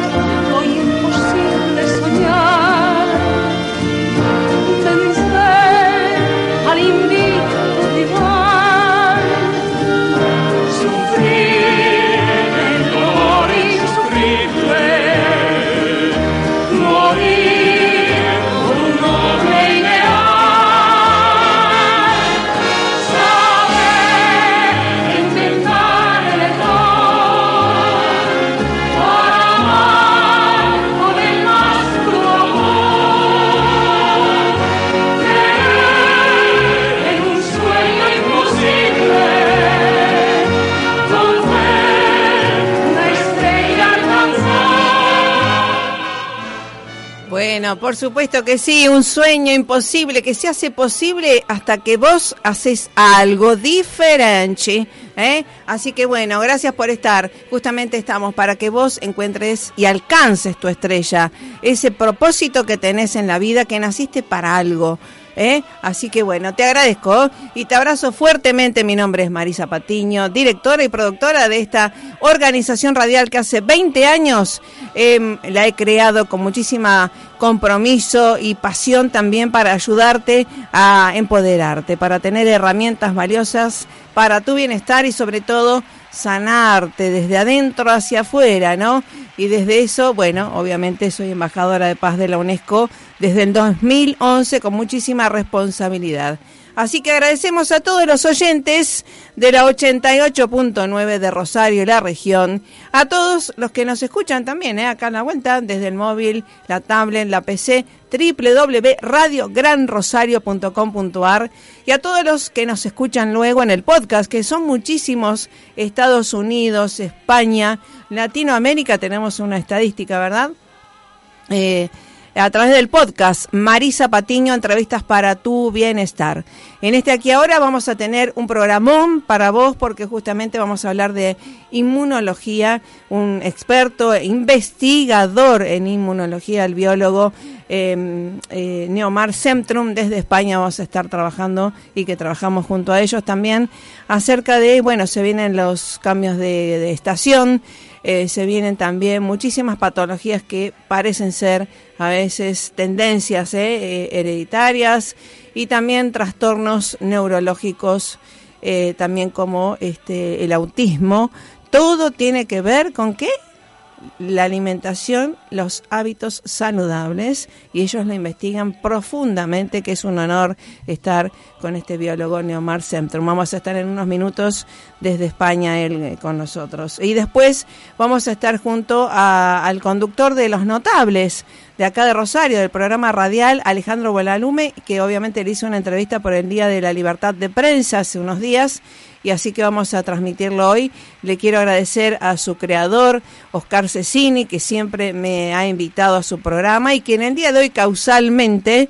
Hoy Bueno, por supuesto que sí, un sueño imposible que se hace posible hasta que vos haces algo diferente. ¿eh? Así que bueno, gracias por estar. Justamente estamos para que vos encuentres y alcances tu estrella, ese propósito que tenés en la vida, que naciste para algo. ¿Eh? Así que bueno, te agradezco y te abrazo fuertemente. Mi nombre es Marisa Patiño, directora y productora de esta organización radial que hace 20 años em, la he creado con muchísima compromiso y pasión también para ayudarte a empoderarte, para tener herramientas valiosas para tu bienestar y sobre todo sanarte desde adentro hacia afuera, ¿no? Y desde eso, bueno, obviamente soy embajadora de paz de la UNESCO desde el 2011 con muchísima responsabilidad. Así que agradecemos a todos los oyentes de la 88.9 de Rosario y la región, a todos los que nos escuchan también, ¿eh? acá en la vuelta, desde el móvil, la tablet, la PC, www.radiogranrosario.com.ar y a todos los que nos escuchan luego en el podcast, que son muchísimos, Estados Unidos, España, Latinoamérica, tenemos una estadística, ¿verdad? Eh, a través del podcast Marisa Patiño, entrevistas para tu bienestar. En este aquí ahora vamos a tener un programón para vos porque justamente vamos a hablar de inmunología, un experto, investigador en inmunología, el biólogo eh, eh, Neomar Centrum desde España vamos a estar trabajando y que trabajamos junto a ellos también acerca de, bueno, se vienen los cambios de estación, eh, se vienen también muchísimas patologías que parecen ser a veces tendencias eh, eh, hereditarias y también trastornos neurológicos, eh, también como este, el autismo. Todo tiene que ver con qué? La alimentación, los hábitos saludables y ellos lo investigan profundamente, que es un honor estar con este biólogo Neomar Centrum. Vamos a estar en unos minutos desde España él eh, con nosotros. Y después vamos a estar junto a- al conductor de Los Notables de acá de Rosario, del programa radial Alejandro Buelalume, que obviamente le hizo una entrevista por el Día de la Libertad de Prensa hace unos días y así que vamos a transmitirlo hoy. Le quiero agradecer a su creador, Oscar Cecini, que siempre me ha invitado a su programa y que en el día de hoy causalmente,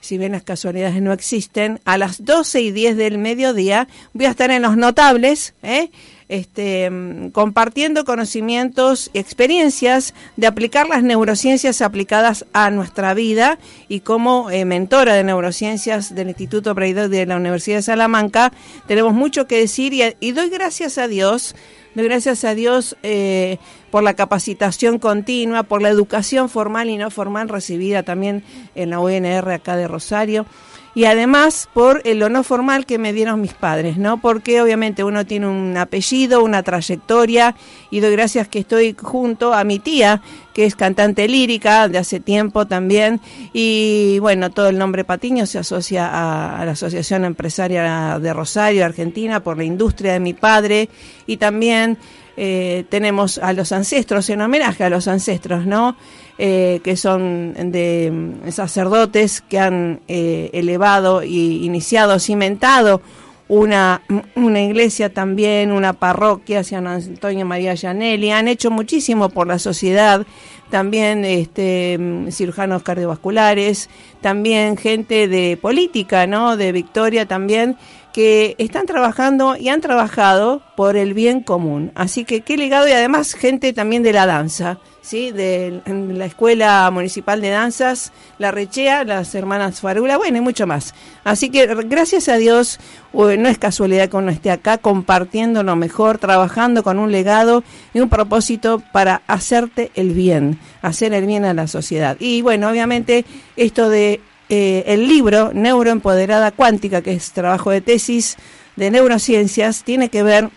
si bien las casualidades no existen, a las 12 y 10 del mediodía voy a estar en Los Notables, ¿eh? Este, compartiendo conocimientos y experiencias de aplicar las neurociencias aplicadas a nuestra vida y como eh, mentora de neurociencias del Instituto Breidot de la Universidad de Salamanca, tenemos mucho que decir y, y doy gracias a Dios, doy gracias a Dios eh, por la capacitación continua, por la educación formal y no formal recibida también en la UNR acá de Rosario y además por el no formal que me dieron mis padres, ¿no? Porque obviamente uno tiene un apellido, una trayectoria y doy gracias que estoy junto a mi tía, que es cantante lírica de hace tiempo también y bueno, todo el nombre Patiño se asocia a, a la Asociación Empresaria de Rosario, Argentina, por la industria de mi padre y también eh, tenemos a los ancestros, en homenaje a los ancestros, ¿no? Eh, que son de mm, sacerdotes que han eh, elevado y iniciado, cimentado una, una iglesia también, una parroquia, San Antonio María Gianelli, han hecho muchísimo por la sociedad, también este, cirujanos cardiovasculares, también gente de política, ¿no? De Victoria también, que están trabajando y han trabajado por el bien común. Así que qué legado y además gente también de la danza, ¿sí? De la Escuela Municipal de Danzas, La Rechea, las hermanas Farula, bueno, y mucho más. Así que gracias a Dios, no es casualidad que uno esté acá compartiendo lo mejor, trabajando con un legado y un propósito para hacerte el bien, hacer el bien a la sociedad. Y bueno, obviamente esto de eh, el libro Neuroempoderada Cuántica, que es trabajo de tesis de neurociencias, tiene que ver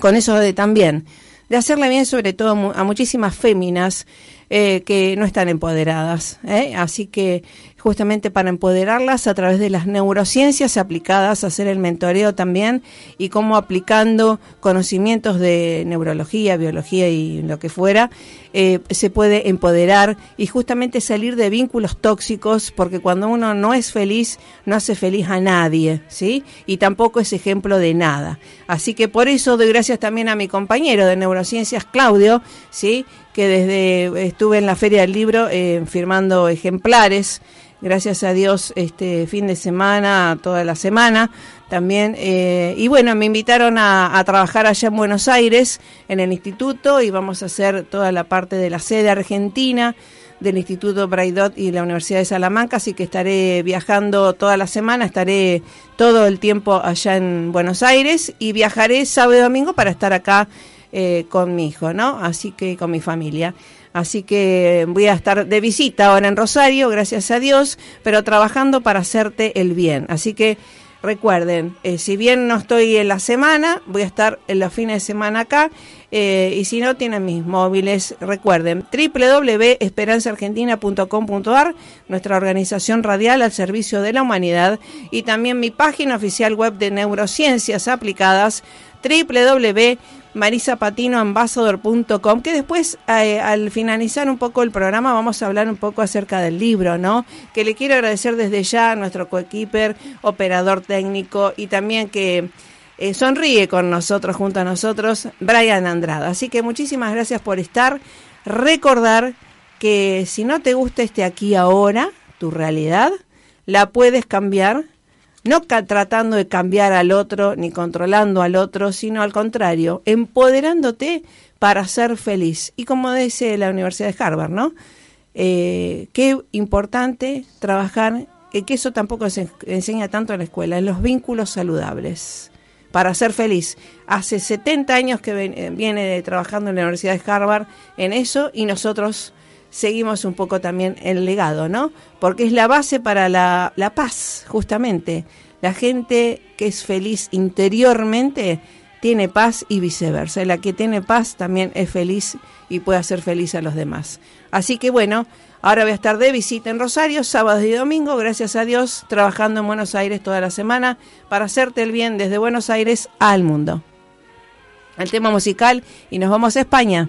con eso de también, de hacerle bien sobre todo a muchísimas féminas eh, que no están empoderadas. ¿eh? Así que justamente para empoderarlas a través de las neurociencias aplicadas, hacer el mentoreo también y cómo aplicando conocimientos de neurología, biología y lo que fuera, eh, se puede empoderar y justamente salir de vínculos tóxicos, porque cuando uno no es feliz, no hace feliz a nadie, ¿sí? Y tampoco es ejemplo de nada. Así que por eso doy gracias también a mi compañero de neurociencias, Claudio, ¿sí? Que desde estuve en la Feria del Libro eh, firmando ejemplares gracias a Dios, este fin de semana, toda la semana también. Eh, y bueno, me invitaron a, trabajar allá en Buenos Aires, en el instituto, y vamos a hacer toda la parte de la sede argentina del Instituto Braidot y la Universidad de Salamanca, así que estaré viajando toda la semana, estaré todo el tiempo allá en Buenos Aires y viajaré sábado y domingo para estar acá eh, con mi hijo, ¿no? Así que con mi familia. Así que voy a estar de visita ahora en Rosario, gracias a Dios, pero trabajando para hacerte el bien. Así que recuerden, eh, si bien no estoy en la semana, voy a estar en los fines de semana acá. Eh, y si no tienen mis móviles, recuerden www.esperanzaargentina.com.ar, nuestra organización radial al servicio de la humanidad, y también mi página oficial web de neurociencias aplicadas www marisapatinoambassador.com, que después eh, al finalizar un poco el programa vamos a hablar un poco acerca del libro, ¿no? Que le quiero agradecer desde ya a nuestro coequiper, operador técnico y también que eh, sonríe con nosotros, junto a nosotros, Brian Andrada. Así que muchísimas gracias por estar. Recordar que si no te gusta este aquí ahora, tu realidad, la puedes cambiar no tratando de cambiar al otro ni controlando al otro, sino al contrario, empoderándote para ser feliz. Y como dice la Universidad de Harvard, ¿no? Eh, qué importante trabajar, que eso tampoco se enseña tanto en la escuela, en los vínculos saludables para ser feliz. Hace 70 años que eh, viene trabajando en la Universidad de Harvard en eso y nosotros seguimos un poco también el legado, ¿no? Porque es la base para la, la paz, justamente. La gente que es feliz interiormente tiene paz y viceversa. La que tiene paz también es feliz y puede hacer feliz a los demás. Así que bueno, ahora voy a estar de visita en Rosario, sábado y domingo, gracias a Dios, trabajando en Buenos Aires toda la semana para hacerte el bien desde Buenos Aires al mundo. El tema musical y nos vamos a España.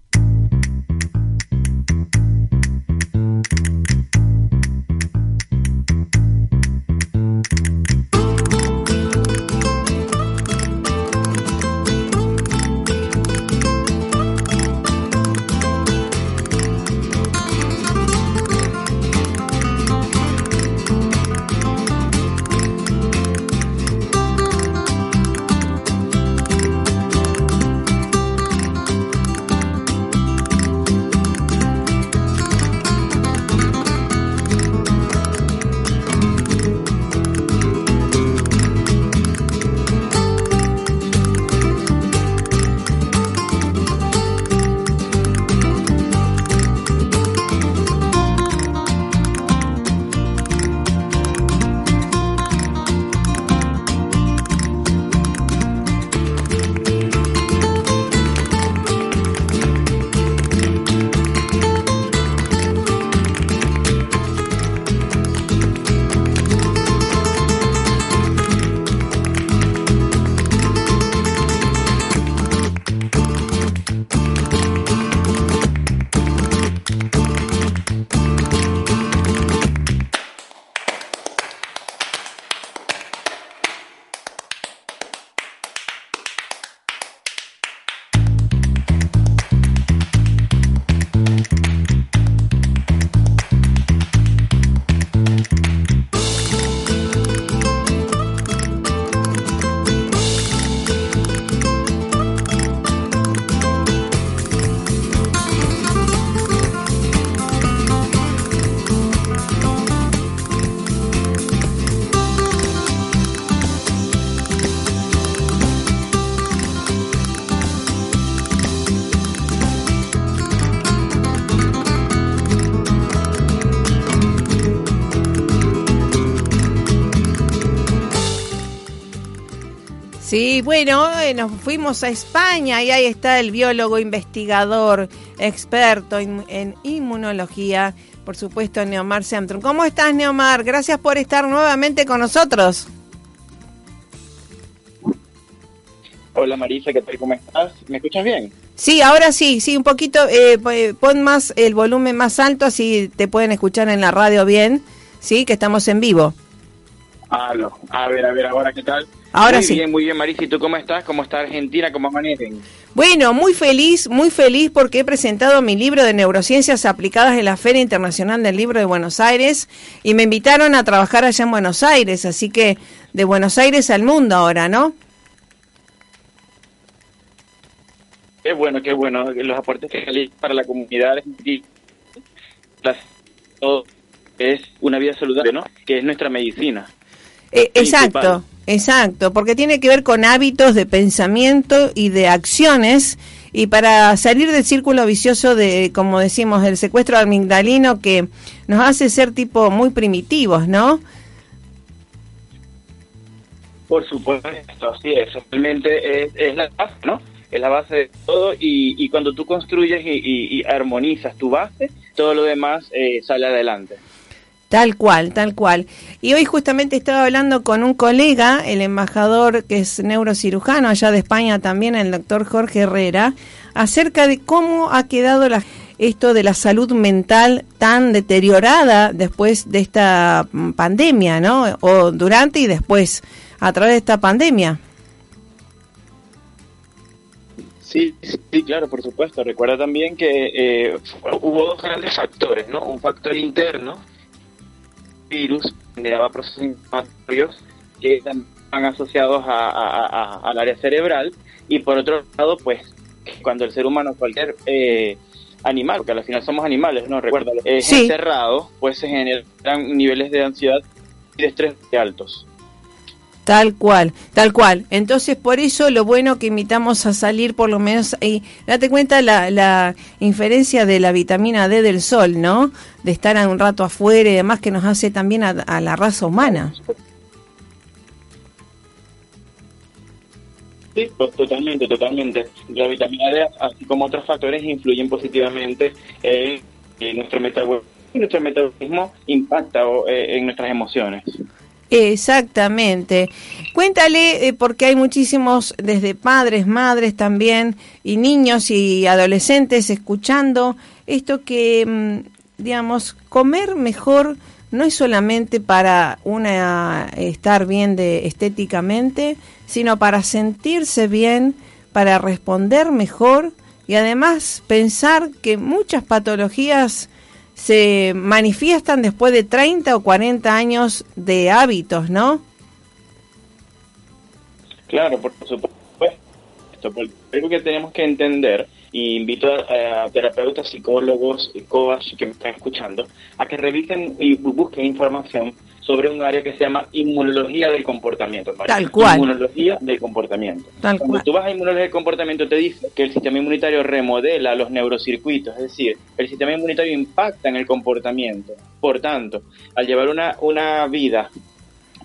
Sí, bueno, eh, nos fuimos a España y ahí está el biólogo, investigador, experto en, en inmunología, por supuesto, Neomar Semtrum. ¿Cómo estás, Neomar? Gracias por estar nuevamente con nosotros. Hola Marisa, ¿qué tal? ¿Cómo estás? ¿Me escuchas bien? Sí, ahora sí, sí, un poquito, eh, p- pon más el volumen más alto, así te pueden escuchar en la radio bien, sí, que estamos en vivo. Ah, no. A ver, a ver, ahora qué tal. Ahora muy sí. bien, muy bien, Marisa. ¿Y tú cómo estás? ¿Cómo está Argentina? ¿Cómo amanecen? Bueno, muy feliz, muy feliz porque he presentado mi libro de neurociencias aplicadas en la Feria Internacional del Libro de Buenos Aires y me invitaron a trabajar allá en Buenos Aires, así que de Buenos Aires al mundo ahora, ¿no? Qué bueno, qué bueno. Los aportes que salí para la comunidad argentina. Es una vida saludable, ¿no? Que es nuestra medicina. Eh, exacto, Principal. Exacto, porque tiene que ver con hábitos de pensamiento y de acciones y para salir del círculo vicioso de, como decimos, del secuestro amigdalino que nos hace ser tipo muy primitivos, ¿no? Por supuesto, así es. Realmente es, es la base, ¿no? Es la base de todo y, y cuando tú construyes y, y- y armonizas tu base, todo lo demás eh, sale adelante. Tal cual, tal cual. Y hoy justamente estaba hablando con un colega, el embajador que es neurocirujano allá de España también, el doctor Jorge Herrera, acerca de cómo ha quedado la, esto de la salud mental tan deteriorada después de esta mm, pandemia, ¿no? O durante y después, a través de esta pandemia. Sí, sí, claro, por supuesto. Recuerda también que eh, hubo dos grandes factores, ¿no? Un factor interno, virus, generaba procesos inflamatorios que van asociados a- a- a- al área cerebral, y por otro lado, pues, cuando el ser humano, cualquier eh, animal, porque al final somos animales, ¿no? Recuerda, es Sí. encerrado, pues se generan niveles de ansiedad y de estrés muy altos. Tal cual, tal cual. Entonces, por eso lo bueno que invitamos a salir, por lo menos, y date cuenta la, la inferencia de la vitamina D del sol, ¿no? De estar un rato afuera y demás, que nos hace también a, a la raza humana. Sí, pues, totalmente, totalmente. La vitamina D, así como otros factores, influyen positivamente en, en nuestro metabolismo. Y nuestro metabolismo impacta eh, en nuestras emociones. Exactamente. Cuéntale, eh, porque hay muchísimos, desde padres, madres también, y niños y adolescentes escuchando esto que, mm, digamos, comer mejor no es solamente para una estar bien de estéticamente, sino para sentirse bien, para responder mejor y además pensar que muchas patologías se manifiestan después de 30 o 40 años de hábitos, ¿no? Claro, por supuesto. Algo que tenemos que entender, y invito a, terapeutas, psicólogos y que me están escuchando, a que revisen y busquen información sobre un área que se llama inmunología del comportamiento. Tal cual. Inmunología del comportamiento. Tal Cuando cual. tú vas a inmunología del comportamiento te dice que el sistema inmunitario remodela los neurocircuitos, es decir, el sistema inmunitario impacta en el comportamiento. Por tanto, al llevar una, una vida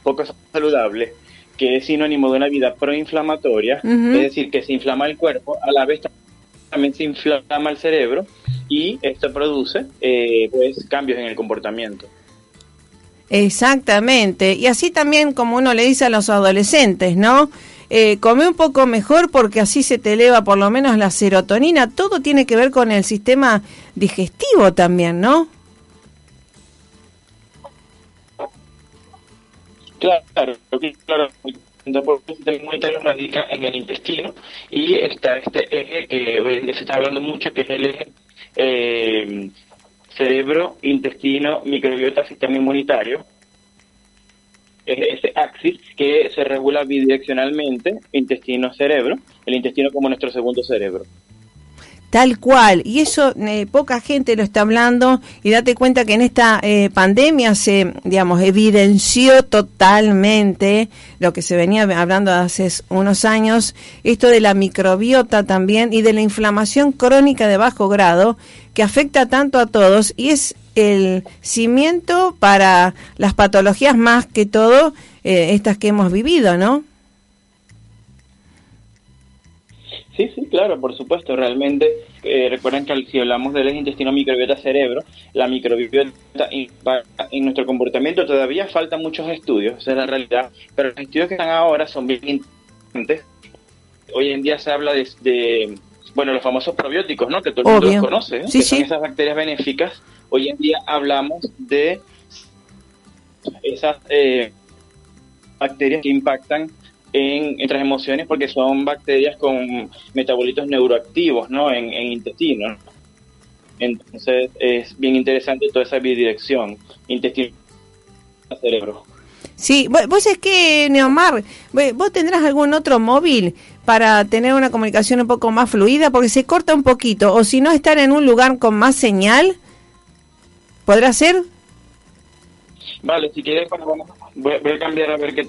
poco saludable, que es sinónimo de una vida proinflamatoria, Ujú. es decir, que se inflama el cuerpo, a la vez también se inflama el cerebro y esto produce eh, pues cambios en el comportamiento. Exactamente. Y así también como uno le dice a los adolescentes, ¿no? eh, come un poco mejor porque así se te eleva por lo menos la serotonina. Todo tiene que ver con el sistema digestivo también, ¿no? Claro, claro. Entonces, el radica en el intestino y está este eje que en día se está hablando mucho, que es el eje eh, cerebro, intestino, microbiota, sistema inmunitario. Es ese axis que se regula bidireccionalmente, intestino-cerebro, el intestino como nuestro segundo cerebro. Tal cual, y eso eh, poca gente lo está hablando y date cuenta que en esta eh, pandemia se, digamos, evidenció totalmente lo que se venía hablando hace unos años, esto de la microbiota también y de la inflamación crónica de bajo grado que afecta tanto a todos y es el cimiento para las patologías más que todo eh, estas que hemos vivido, ¿no? Sí, sí, claro, por supuesto. Realmente, eh, recuerden que si hablamos del intestino microbiota cerebro, la microbiota en nuestro comportamiento todavía faltan muchos estudios, esa es la realidad, pero los estudios que están ahora son bien interesantes. Hoy en día se habla de, bueno, los famosos probióticos, ¿no? Que todo el mundo conoce, ¿eh? que son esas bacterias benéficas. Hoy en día hablamos de esas eh, bacterias que impactan en nuestras emociones porque son bacterias con metabolitos neuroactivos, ¿no? En, en intestino. Entonces es bien interesante toda esa bidirección, intestino cerebro. Sí, vos es que, Neomar, vos tendrás algún otro móvil para tener una comunicación un poco más fluida, porque se corta un poquito, o si no, estar en un lugar con más señal, ¿podrá ser? Vale, si quieres, voy, voy a cambiar a ver qué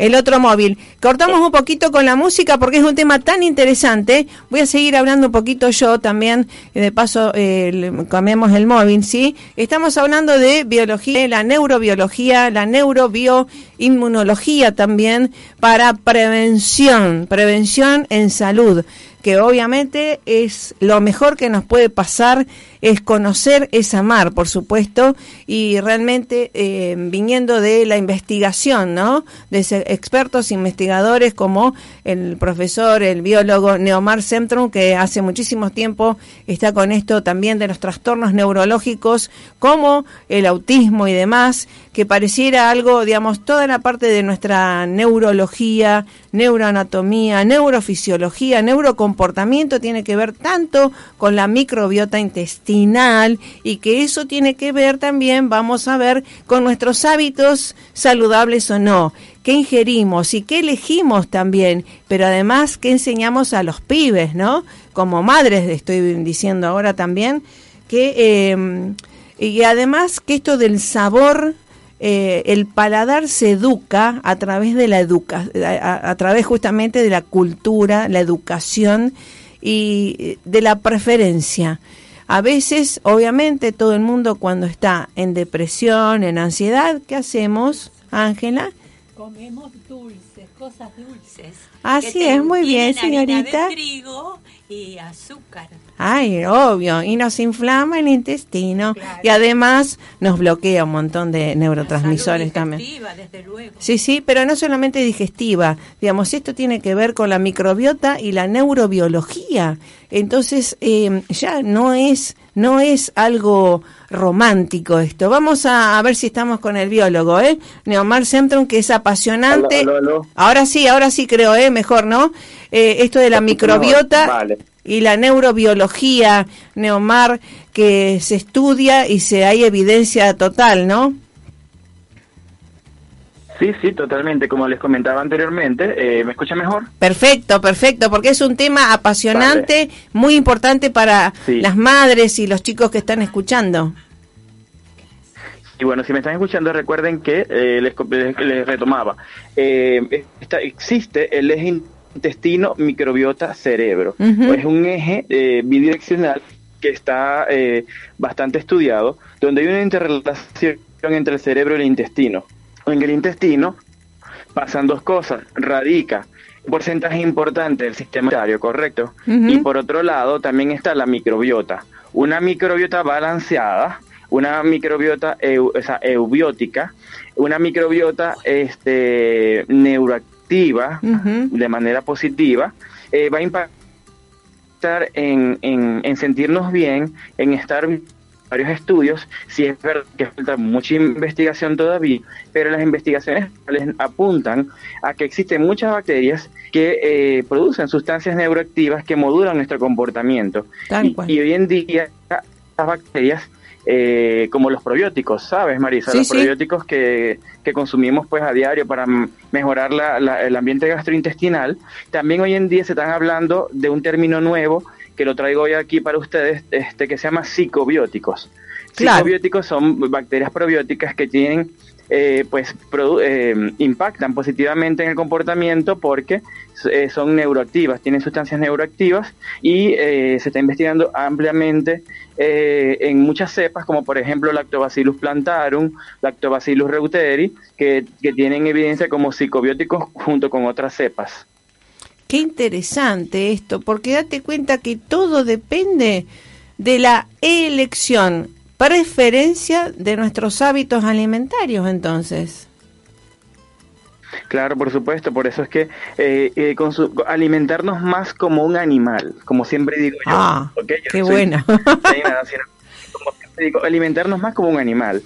el otro móvil. Cortamos un poquito con la música porque es un tema tan interesante. Voy a seguir hablando un poquito yo también, de paso eh, cambiamos el móvil, ¿sí? Estamos hablando de biología, la neurobiología, la neurobioinmunología también para prevención, prevención en salud que obviamente es lo mejor que nos puede pasar es conocer es amar, por supuesto, y realmente eh, viniendo de la investigación, ¿no? De expertos investigadores como el profesor, el biólogo Neomar Semtrum, que hace muchísimo tiempo está con esto también de los trastornos neurológicos, como el autismo y demás, que pareciera algo, digamos, toda la parte de nuestra neurología, neuroanatomía, neurofisiología, neurocomportamiento tiene que ver tanto con la microbiota intestinal y que eso tiene que ver también, vamos a ver, con nuestros hábitos saludables o no, qué ingerimos y qué elegimos también, pero además qué enseñamos a los pibes, ¿no? Como madres, estoy diciendo ahora también, que... Eh, y además que esto del sabor eh, el paladar se educa a través de la educa, a, través justamente de la cultura, la educación y de la preferencia. A veces, obviamente, todo el mundo cuando está en depresión, en ansiedad, ¿qué hacemos, Ángela? Comemos dulces, cosas dulces. Así es, muy bien, señorita. De trigo y azúcar. Ay, obvio, y nos inflama el intestino y además nos bloquea un montón de neurotransmisores también. Desde luego. Sí, sí, pero no solamente digestiva, digamos, esto tiene que ver con la microbiota y la neurobiología. Entonces, eh, ya no es, no es algo romántico esto. Vamos a, ver si estamos con el biólogo, ¿eh? Neomar Semtron, que es apasionante. Ahora sí, ahora sí creo, ¿eh? Mejor, ¿no? Eh, esto de la microbiota. Vale y la neurobiología, Neomar, que se estudia y se hay evidencia total, ¿no? Sí, sí, totalmente. Como les comentaba anteriormente, eh, ¿me escucha mejor? Perfecto, perfecto, porque es un tema apasionante, muy importante para las madres y los chicos que están escuchando. Y bueno, si me están escuchando, recuerden que eh, les, les, retomaba. Eh, existe el eje intestino, microbiota, cerebro. Es un eje eh, bidireccional que está eh, bastante estudiado, donde hay una interrelación entre el cerebro y el intestino. En el intestino pasan dos cosas, radica un porcentaje importante del sistema inmunitario, ¿correcto? Y por otro lado también está la microbiota. Una microbiota balanceada, una microbiota eubiótica, una microbiota este, neuroactiva de manera positiva, eh, va a impactar en, en, en sentirnos bien, en estar varios estudios, si es verdad que falta mucha investigación todavía, pero las investigaciones apuntan a que existen muchas bacterias que eh, producen sustancias neuroactivas que modulan nuestro comportamiento. Y, hoy en día estas bacterias, eh, como los probióticos, ¿sabes, Marisa? Sí, los sí. probióticos que, que consumimos pues a diario para mejorar la- la- el ambiente gastrointestinal, también hoy en día se están hablando de un término nuevo que lo traigo hoy aquí para ustedes, este que se llama psicobióticos. Claro. Psicobióticos son bacterias probióticas que tienen eh, pues produ- eh, impactan positivamente en el comportamiento porque eh, son neuroactivas, tienen sustancias neuroactivas y eh, se está investigando ampliamente eh, en muchas cepas, como por ejemplo Lactobacillus plantarum, Lactobacillus reuteri, que, que tienen evidencia como psicobióticos junto con otras cepas. Qué interesante esto, porque date cuenta que todo depende de la elección, preferencia de nuestros hábitos alimentarios, entonces. Claro, por supuesto, por eso es que eh, eh, consu- alimentarnos más como un animal, como siempre digo yo. Ah, qué no soy sino como siempre digo, alimentarnos más como un animal.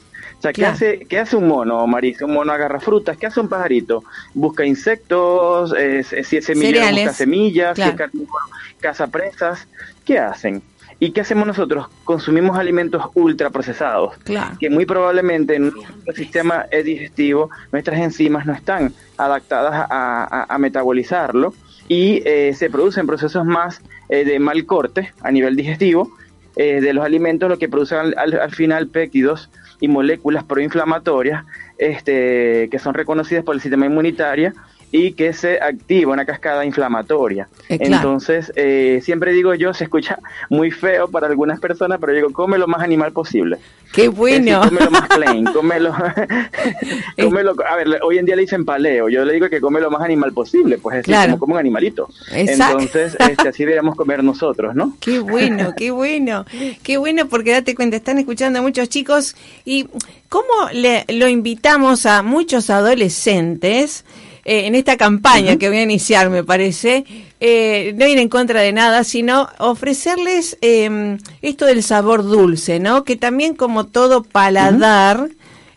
O sea, ¿qué, Claro. hace, ¿qué hace un mono, Marisa? Un mono agarra frutas. ¿Qué hace un pajarito? Busca insectos, eh, si es Cereales. busca semillas, si es Claro. carnívoro, caza presas. ¿Qué hacen? ¿Y qué hacemos nosotros? Consumimos alimentos ultraprocesados Claro. que muy probablemente en nuestro sistema eh, digestivo nuestras enzimas no están adaptadas a, a- a metabolizarlo y eh, se producen procesos más eh, de mal corte a nivel digestivo eh, de los alimentos, lo que producen al, al- al final péptidos y moléculas proinflamatorias este, que son reconocidas por el sistema inmunitario y que se activa una cascada inflamatoria. Eh, claro. Entonces, eh, siempre digo yo, se escucha muy feo para algunas personas, pero digo, come lo más animal posible. Qué Es bueno. decir, come lo más plain, cómelo, cómelo- a ver, hoy en día le dicen paleo, yo le digo que come lo más animal posible, pues es decir, Claro. como, como un animalito. Exacto. Entonces, este, así deberíamos comer nosotros, ¿no? Qué bueno, qué bueno, qué bueno porque date cuenta, están escuchando a muchos chicos y cómo le, lo invitamos a muchos adolescentes eh, en esta campaña que voy a iniciar, me parece, eh, no ir en contra de nada, sino ofrecerles eh, esto del sabor dulce, ¿no? Que también como todo paladar...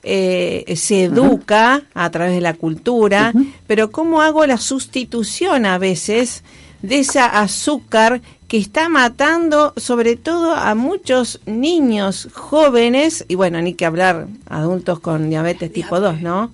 eh, se educa a través de la cultura, pero ¿cómo hago la sustitución a veces de esa azúcar que está matando sobre todo a muchos niños jóvenes y bueno, ni que hablar adultos con diabetes tipo 2, ¿no?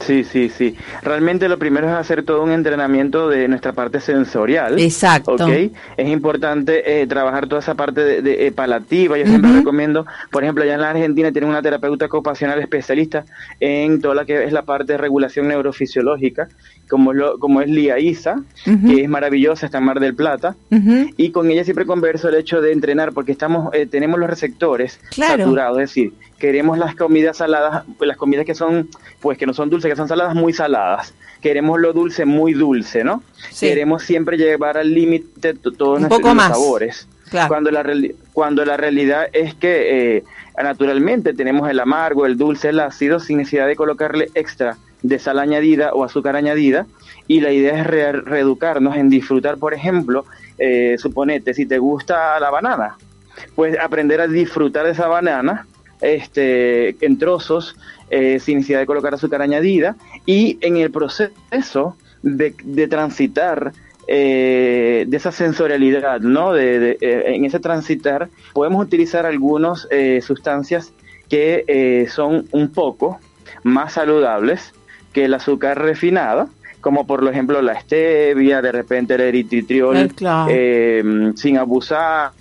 Sí, sí, sí. Realmente lo primero es hacer todo un entrenamiento de nuestra parte sensorial. Exacto. ¿ok? Es importante eh, trabajar toda esa parte de, de, eh, palativa. Yo siempre recomiendo, por ejemplo, allá en la Argentina tienen una terapeuta ocupacional especialista en toda la que es la parte de regulación neurofisiológica, como, lo, como es Lía Isa, que es maravillosa, está en Mar del Plata. Y con ella siempre converso el hecho de entrenar, porque estamos, eh, tenemos los receptores Claro. saturados, es decir, queremos las comidas saladas, las comidas que son, pues que no son dulces, que son saladas muy saladas. Queremos lo dulce muy dulce, ¿no? Sí. Queremos siempre llevar al límite todos nuestros sabores. Claro. Cuando la cuando la realidad es que eh, naturalmente tenemos el amargo, el dulce, el ácido sin necesidad de colocarle extra de sal añadida o azúcar añadida y la idea es re- reeducarnos en disfrutar, por ejemplo, eh, suponete, si te gusta la banana, pues aprender a disfrutar de esa banana este, en trozos eh, sin necesidad de colocar azúcar añadida y en el proceso de, de transitar eh, de esa sensorialidad, ¿no? De, de, eh, en ese transitar podemos utilizar algunas sustancias que eh, son un poco más saludables que el azúcar refinada, como por ejemplo la stevia, de repente el eritritriol, Eh, claro. eh, sin abusar,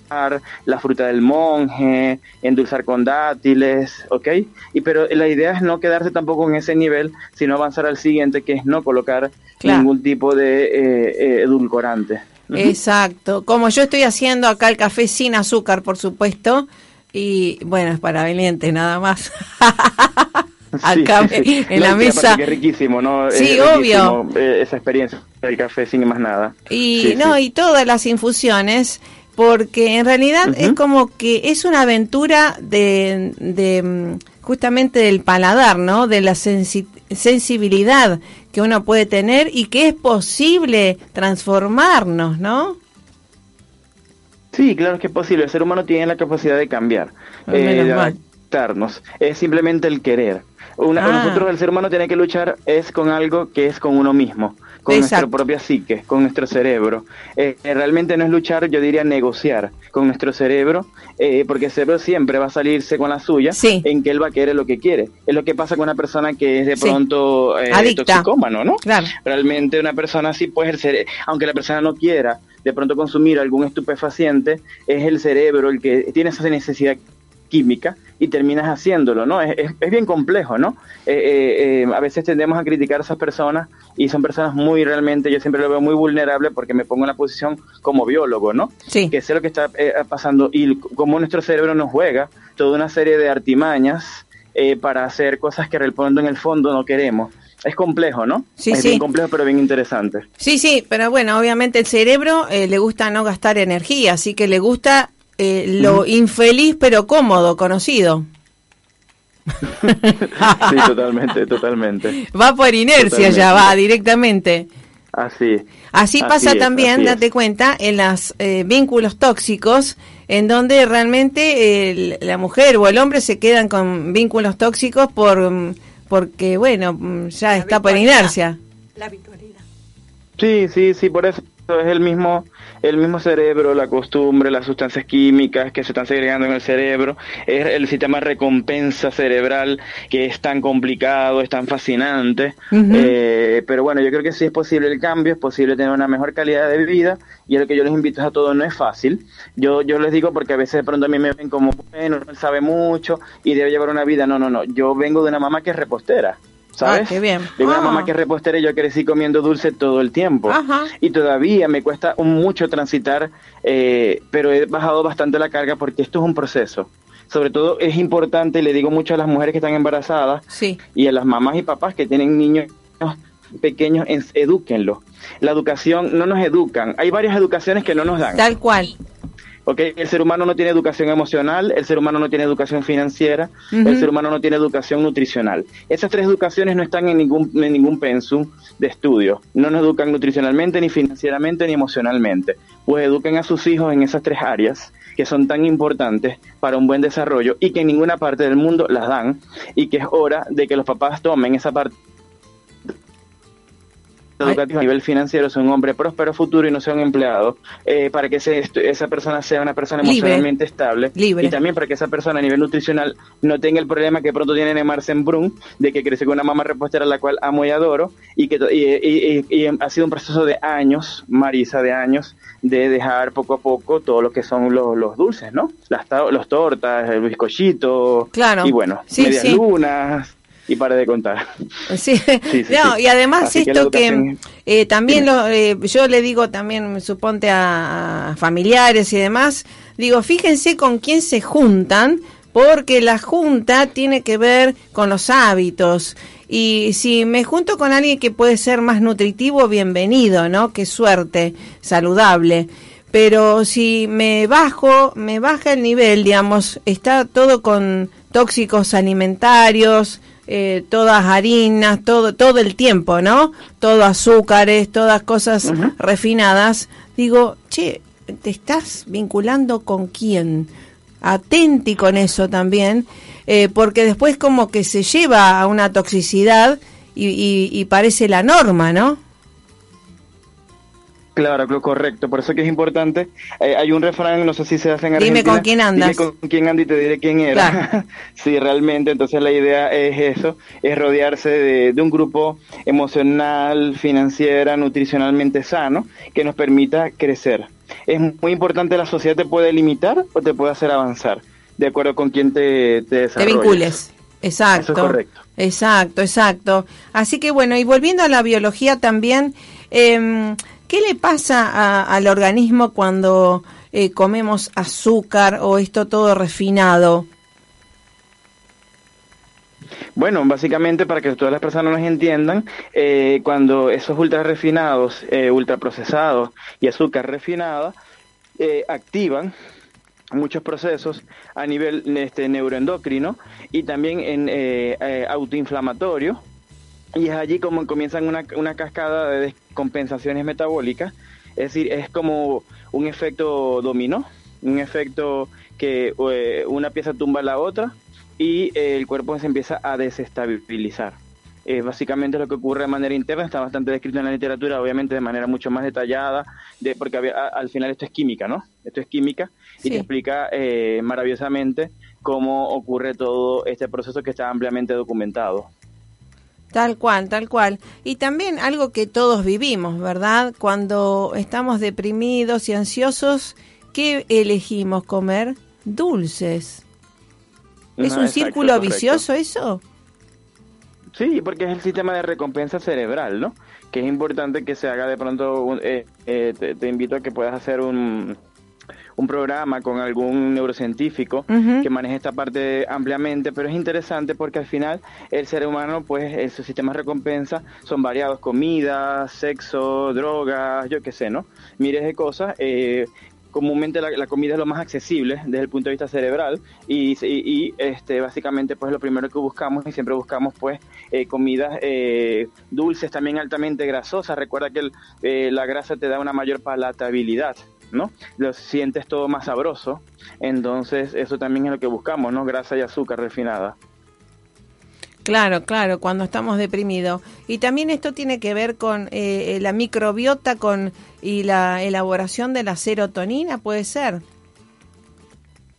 la fruta del monje, endulzar con dátiles, ¿ok? Y pero la idea es no quedarse tampoco en ese nivel, sino avanzar al siguiente, que es no colocar Claro. ningún tipo de eh, eh, edulcorante. Exacto. Como yo estoy haciendo acá el café sin azúcar, por supuesto, y bueno, es para valientes nada más. Acá sí, sí. en la aparte mesa. que es riquísimo, ¿no? Sí, Es riquísimo, obvio. eh, esa experiencia del café sin más nada. Y no, y todas las infusiones, porque en realidad es como que es una aventura de, de mm, justamente del paladar, ¿no? De la sensi- sensibilidad que uno puede tener y que es posible transformarnos, ¿no? Sí, claro que es posible. El ser humano tiene la capacidad de cambiar, Ah, eh, de adaptarnos. Es simplemente el querer. Una- Ah. Nosotros, el ser humano, tiene que luchar es con algo que es con uno mismo, con Exacto. nuestra propia psique, con nuestro cerebro. Eh, realmente no es luchar, yo diría negociar con nuestro cerebro, eh, porque el cerebro siempre va a salirse con la suya Sí. en que él va a querer lo que quiere. Es lo que pasa con una persona que es de Sí. pronto eh, Adicta. toxicómano, ¿no? Claro. realmente una persona así, pues el cere- aunque la persona no quiera de pronto consumir algún estupefaciente, es el cerebro el que tiene esa necesidad química y terminas haciéndolo, ¿no? Es, es- es bien complejo, ¿no? Eh, eh, eh, a veces tendemos a criticar a esas personas y son personas muy realmente, yo siempre lo veo muy vulnerable porque me pongo en la posición como biólogo, ¿no? Sí. Que sé lo que está eh, pasando y cómo nuestro cerebro nos juega toda una serie de artimañas eh, para hacer cosas que fondo, en el fondo no queremos. Es complejo, ¿no? Sí, es sí. bien complejo, pero bien interesante. Sí, sí, pero bueno, obviamente el cerebro eh, le gusta no gastar energía, así que le gusta eh, lo infeliz pero cómodo, conocido. Sí, totalmente, totalmente. Va por inercia ya, va directamente. Así. Así pasa es, también, así es. date cuenta, en los vínculos tóxicos, en donde realmente el- la mujer o el hombre se quedan con vínculos tóxicos por mm, porque, bueno, mm, ya está por inercia. La habitualidad. Sí, sí, sí, por eso es el mismo, el mismo cerebro, la costumbre, las sustancias químicas que se están segregando en el cerebro, es el sistema de recompensa cerebral que es tan complicado, es tan fascinante. Eh, pero bueno, yo creo que sí es posible el cambio, es posible tener una mejor calidad de vida y es lo que yo les invito a todos, no es fácil, yo, yo les digo porque a veces de pronto a mí me ven como, bueno, él sabe mucho y debe llevar una vida, no, no, no, yo vengo de una mamá que es repostera. ¿Sabes? Ah, qué bien. De una Ah. mamá que es repostera y yo crecí comiendo dulce todo el tiempo Ajá. y todavía me cuesta mucho transitar, eh, pero he bajado bastante la carga porque esto es un proceso. Sobre todo es importante, le digo mucho a las mujeres que están embarazadas Sí. y a las mamás y papás que tienen niños pequeños, en, edúquenlos. La educación no nos educan. Hay varias educaciones que no nos dan. Tal cual. ¿Ok? El ser humano no tiene educación emocional, el ser humano no tiene educación financiera, el ser humano no tiene educación nutricional. Esas tres educaciones no están en ningún, en ningún pensum de estudio. No nos educan nutricionalmente, ni financieramente, ni emocionalmente. Pues eduquen a sus hijos en esas tres áreas que son tan importantes para un buen desarrollo y que en ninguna parte del mundo las dan y que es hora de que los papás tomen esa parte educativo a nivel financiero, sea un hombre próspero futuro y no sea un empleado, eh, para que ese- esa persona sea una persona Libre. emocionalmente estable Libre. y también para que esa persona a nivel nutricional no tenga el problema que pronto tiene Marcen Brun, de que creció con una mamá repostera la cual amo y adoro y que y, y- y- ha sido un proceso de años, Marisa, de años, de dejar poco a poco todo lo que son los, los dulces, ¿no? Las los tortas, el bizcochito Claro. y bueno, Sí, medias sí. lunas y para de contar. Sí, sí, no, sí. y además Así esto que, educación- eh, también lo, eh, yo le digo también, suponte a, a familiares y demás, digo, fíjense con quién se juntan, porque la junta tiene que ver con los hábitos. Y si me junto con alguien que puede ser más nutritivo, bienvenido, ¿no? Qué suerte, saludable. Pero si me bajo, me baja el nivel, digamos, está todo con tóxicos alimentarios, eh, todas harinas, todo, todo el tiempo, ¿no? Todo azúcares, todas cosas refinadas. Digo, che, ¿te estás vinculando con quién? Atenti con eso también, eh, porque después como que se lleva a una toxicidad y, y- y parece la norma, ¿no? Claro, lo correcto. Por eso que es importante. eh, hay un refrán, no sé si se hace en Dime con quién andas. Dime con quién ando y te diré quién era. Claro. sí, realmente. Entonces la idea es eso, es rodearse de, de un grupo emocional, financiera, nutricionalmente sano, que nos permita crecer. Es muy importante, la sociedad te puede limitar o te puede hacer avanzar, de acuerdo con quién te, te te vincules. Exacto. Eso es correcto. Exacto, exacto. Así que bueno, y volviendo a la biología también, em, ¿qué le pasa a- al organismo cuando eh, comemos azúcar o esto todo refinado? Bueno, básicamente para que todas las personas nos entiendan, eh, cuando esos ultra refinados, eh, ultraprocesados y azúcar refinada eh, activan muchos procesos a nivel este, neuroendocrino y también en autoinflamatorio. Y es allí como comienzan una, una cascada de descompensaciones metabólicas. Es decir, es como un efecto dominó, un efecto que eh, una pieza tumba a la otra y el cuerpo se empieza a desestabilizar. Eh, básicamente lo que ocurre de manera interna está bastante descrito en la literatura, obviamente de manera mucho más detallada, de, porque había- a- al final esto es química, ¿no? Esto es química y te explica eh, maravillosamente cómo ocurre todo este proceso que está ampliamente documentado. Tal cual, tal cual. Y también algo que todos vivimos, ¿verdad? Cuando estamos deprimidos y ansiosos, ¿qué elegimos comer? Dulces. ¿Es un exacto, círculo correcto. vicioso eso? Sí, porque es el sistema de recompensa cerebral, ¿no? Que es importante que se haga de pronto, un- eh, eh, te, te invito a que puedas hacer un, un programa con algún neurocientífico que maneje esta parte ampliamente, pero es interesante porque al final el ser humano, pues, eh, sus sistemas de recompensa son variados, comida, sexo, drogas, yo qué sé, ¿no? Miles de cosas. eh, comúnmente la, la comida es lo más accesible desde el punto de vista cerebral y, y- y, este básicamente pues lo primero que buscamos y siempre buscamos pues eh, comidas eh, dulces también altamente grasosas recuerda que el- eh, la grasa te da una mayor palatabilidad no lo sientes todo más sabroso entonces eso también es lo que buscamos no grasa y azúcar refinada Claro, claro, cuando estamos deprimidos. Y también esto tiene que ver con eh, la microbiota con y la elaboración de la serotonina, puede ser.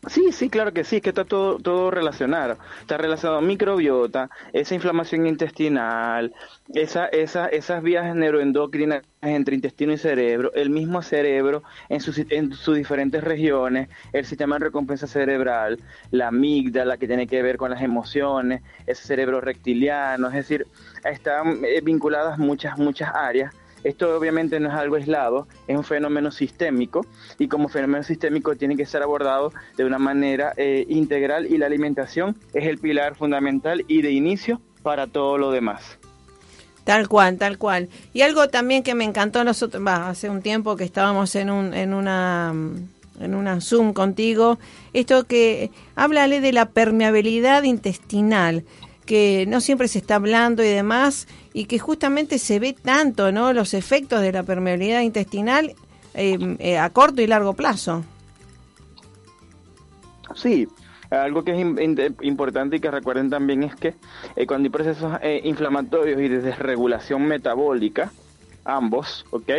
Sí, sí, claro que sí, es que está todo, todo relacionado. Está relacionado microbiota, esa inflamación intestinal, esa, esa, esas vías neuroendocrinas entre intestino y cerebro, el mismo cerebro en sus, en sus diferentes regiones, el sistema de recompensa cerebral, la amígdala que tiene que ver con las emociones, ese cerebro reptiliano, es decir, están eh, vinculadas muchas, muchas áreas esto obviamente no es algo aislado, es un fenómeno sistémico y como fenómeno sistémico tiene que ser abordado de una manera eh, integral y la alimentación es el pilar fundamental y de inicio para todo lo demás. Tal cual, tal cual. Y algo también que me encantó nosotros, va, hace un tiempo que estábamos en un, en una en una Zoom contigo, esto que háblale de la permeabilidad intestinal, que no siempre se está hablando y demás, y que justamente se ve tanto, ¿no? Los efectos de la permeabilidad intestinal eh, eh, a corto y largo plazo. Sí, algo que es importante y que recuerden también es que eh, cuando hay procesos eh, inflamatorios y de desregulación metabólica, ambos, ¿ok?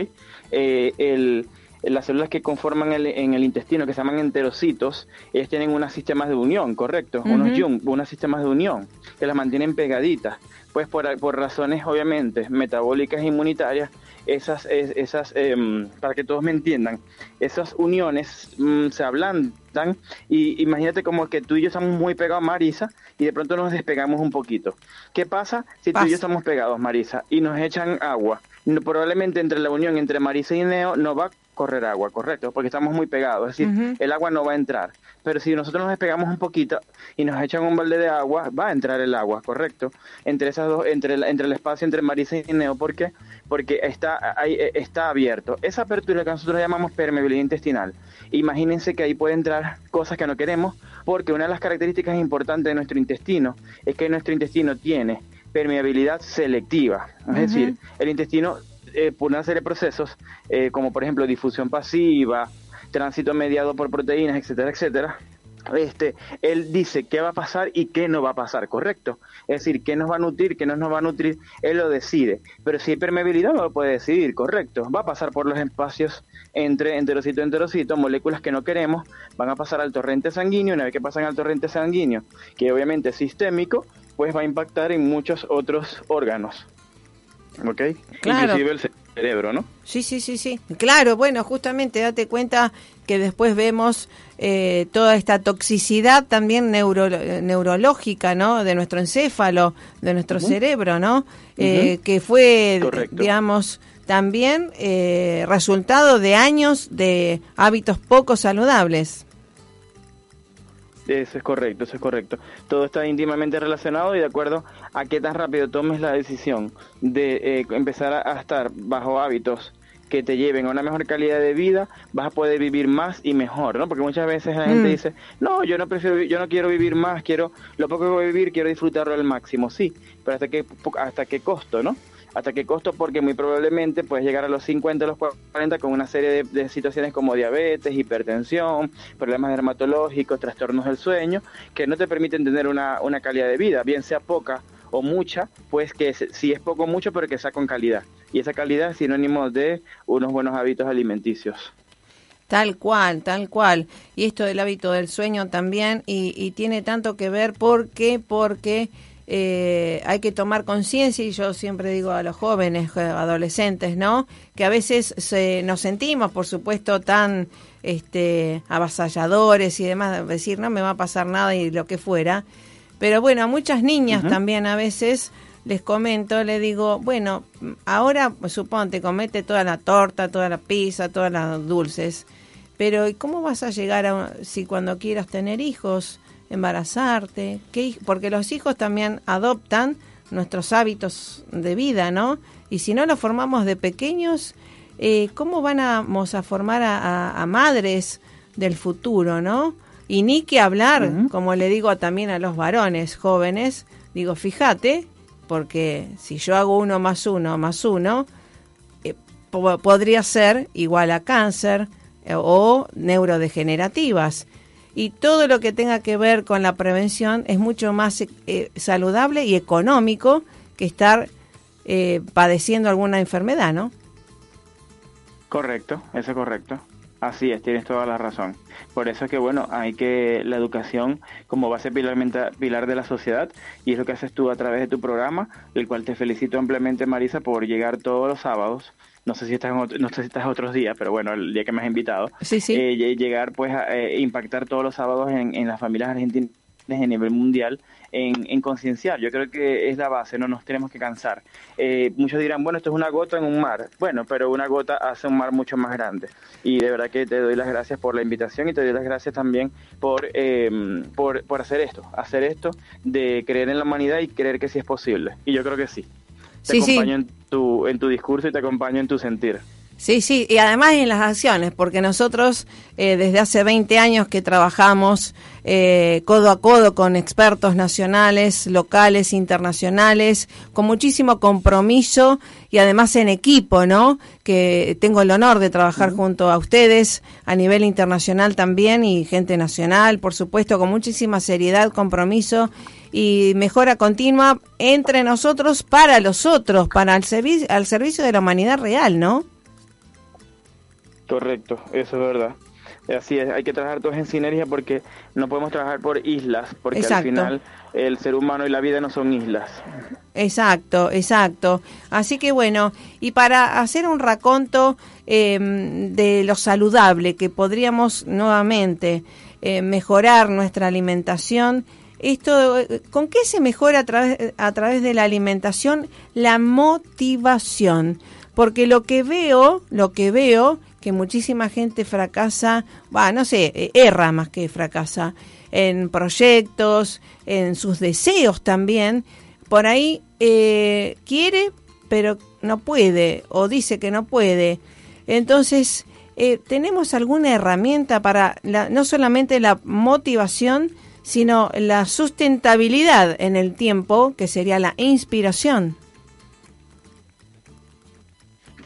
Eh, el, las células que conforman el, en el intestino, que se llaman enterocitos, ellos tienen unos sistemas de unión, ¿correcto? Unos Ujú. yum, unos sistemas de unión que las mantienen pegaditas. Pues por, por razones, obviamente, metabólicas e inmunitarias, esas, es- esas em, para que todos me entiendan, esas uniones mm, se ablandan y imagínate como que tú y yo estamos muy pegados, Marisa, y de pronto nos despegamos un poquito. ¿Qué pasa si tú y yo estamos pegados, Marisa, y nos echan agua? No, probablemente entre la unión entre Marisa y Neo no va a correr agua, correcto, porque estamos muy pegados, es decir, el agua no va a entrar. Pero si nosotros nos despegamos un poquito y nos echan un balde de agua, va a entrar el agua, correcto. Entre esas dos, entre el, entre el espacio entre Marisa y Neo, ¿por qué? Porque está, ahí, eh, está abierto. Esa apertura que nosotros llamamos permeabilidad intestinal. Imagínense que ahí puede entrar cosas que no queremos, porque una de las características importantes de nuestro intestino es que nuestro intestino tiene permeabilidad selectiva. Es decir, el intestino, eh, por una serie de procesos, eh, como por ejemplo difusión pasiva, tránsito mediado por proteínas, etcétera, etcétera, este, él dice qué va a pasar y qué no va a pasar, ¿correcto? Es decir, qué nos va a nutrir, qué no nos va a nutrir, él lo decide. Pero si hay permeabilidad no lo puede decidir, ¿correcto? Va a pasar por los espacios entre enterocito y enterocito, moléculas que no queremos, van a pasar al torrente sanguíneo, una vez que pasan al torrente sanguíneo, que obviamente es sistémico, pues va a impactar en muchos otros órganos. ¿Ok? Claro. Inclusive el cerebro, ¿no? Sí, sí, sí, sí. Claro, bueno, justamente date cuenta que después vemos eh, toda esta toxicidad también neuro, eh, neurológica, ¿no? De nuestro encéfalo, de nuestro cerebro, ¿no? Eh, Que fue, Correcto. digamos, también eh, resultado de años de hábitos poco saludables. Eso es correcto, eso es correcto. Todo está íntimamente relacionado y de acuerdo a qué tan rápido tomes la decisión de eh, empezar a, a estar bajo hábitos que te lleven a una mejor calidad de vida, vas a poder vivir más y mejor, ¿no? Porque muchas veces la gente Mm. dice, no, yo no prefiero, yo no quiero vivir más, quiero, lo poco que voy a vivir, quiero disfrutarlo al máximo, sí, pero hasta qué, hasta qué costo, ¿no? ¿Hasta qué costo? Porque muy probablemente puedes llegar a los 50, a los 40 con una serie de, situaciones como diabetes, hipertensión, problemas dermatológicos, trastornos del sueño, que no te permiten tener una, calidad de vida, bien sea poca o mucha, pues que si es poco o mucho, pero que sea con calidad. Y esa calidad es sinónimo de unos buenos hábitos alimenticios. Tal cual, tal cual. Y esto del hábito del sueño también, y, y tiene tanto que ver porque, porque eh, hay que tomar conciencia, y yo siempre digo a los jóvenes, eh, adolescentes, ¿no? Que a veces se, nos sentimos, por supuesto, tan este, avasalladores y demás, decir, no me va a pasar nada y lo que fuera. Pero bueno, a muchas niñas también a veces les comento, le digo, bueno, ahora suponte, comete toda la torta, toda la pizza, todas las dulces, pero ¿y cómo vas a llegar a si cuando quieras tener hijos, embarazarte? ¿Qué hij- porque los hijos también adoptan nuestros hábitos de vida, ¿no? Y si no los formamos de pequeños, eh, ¿cómo vamos a formar a, a- a madres del futuro, ¿no? Y ni que hablar, como le digo también a los varones jóvenes, digo, fíjate, porque si yo hago uno más uno más uno, eh, po- podría ser igual a cáncer eh, o neurodegenerativas. Y todo lo que tenga que ver con la prevención es mucho más eh, saludable y económico que estar eh, padeciendo alguna enfermedad, ¿no? Correcto, eso es correcto. Así es, tienes toda la razón. Por eso es que, bueno, hay que la educación como base pilar de la sociedad y es lo que haces tú a través de tu programa, el cual te felicito ampliamente, Marisa, por llegar todos los sábados. No sé si estás en otro- no sé si estás otros días, pero bueno, el día que me has invitado, Sí, sí. eh, lle- llegar pues a eh, impactar todos los sábados en, en las familias argentinas a nivel mundial en, en concienciar. Yo creo que es la base, no nos tenemos que cansar. Eh, muchos dirán, bueno, esto es una gota en un mar. Bueno, pero una gota hace un mar mucho más grande. Y de verdad que te doy las gracias por la invitación y te doy las gracias también por, eh, por, por hacer esto, hacer esto de creer en la humanidad y creer que sí es posible. Y yo creo que sí. Te Sí, acompaño en tu, en tu discurso y te acompaño en tu sentir. Sí, sí, y además en las acciones, porque nosotros eh, desde hace 20 años que trabajamos eh, codo a codo con expertos nacionales, locales, internacionales, con muchísimo compromiso y además en equipo, ¿no? Que tengo el honor de trabajar junto a ustedes a nivel internacional también y gente nacional, por supuesto, con muchísima seriedad, compromiso y mejora continua entre nosotros para los otros, para el servicio al servicio de la humanidad real, ¿no? Correcto, eso es verdad. Así es, hay que trabajar todos en sinergia porque no podemos trabajar por islas, porque Exacto. al final el ser humano y la vida no son islas. Exacto, exacto. Así que bueno, y para hacer un raconto eh, de lo saludable que podríamos nuevamente eh, mejorar nuestra alimentación, esto, ¿con qué se mejora a través, a través de la alimentación? La motivación. Porque lo que veo, lo que veo, que muchísima gente fracasa, va, no sé, eh, erra más que fracasa, en proyectos, en sus deseos también, por ahí eh, quiere, pero no puede, o dice que no puede. Entonces, eh, ¿tenemos alguna herramienta para la, no solamente la motivación, sino la sustentabilidad en el tiempo, que sería la inspiración?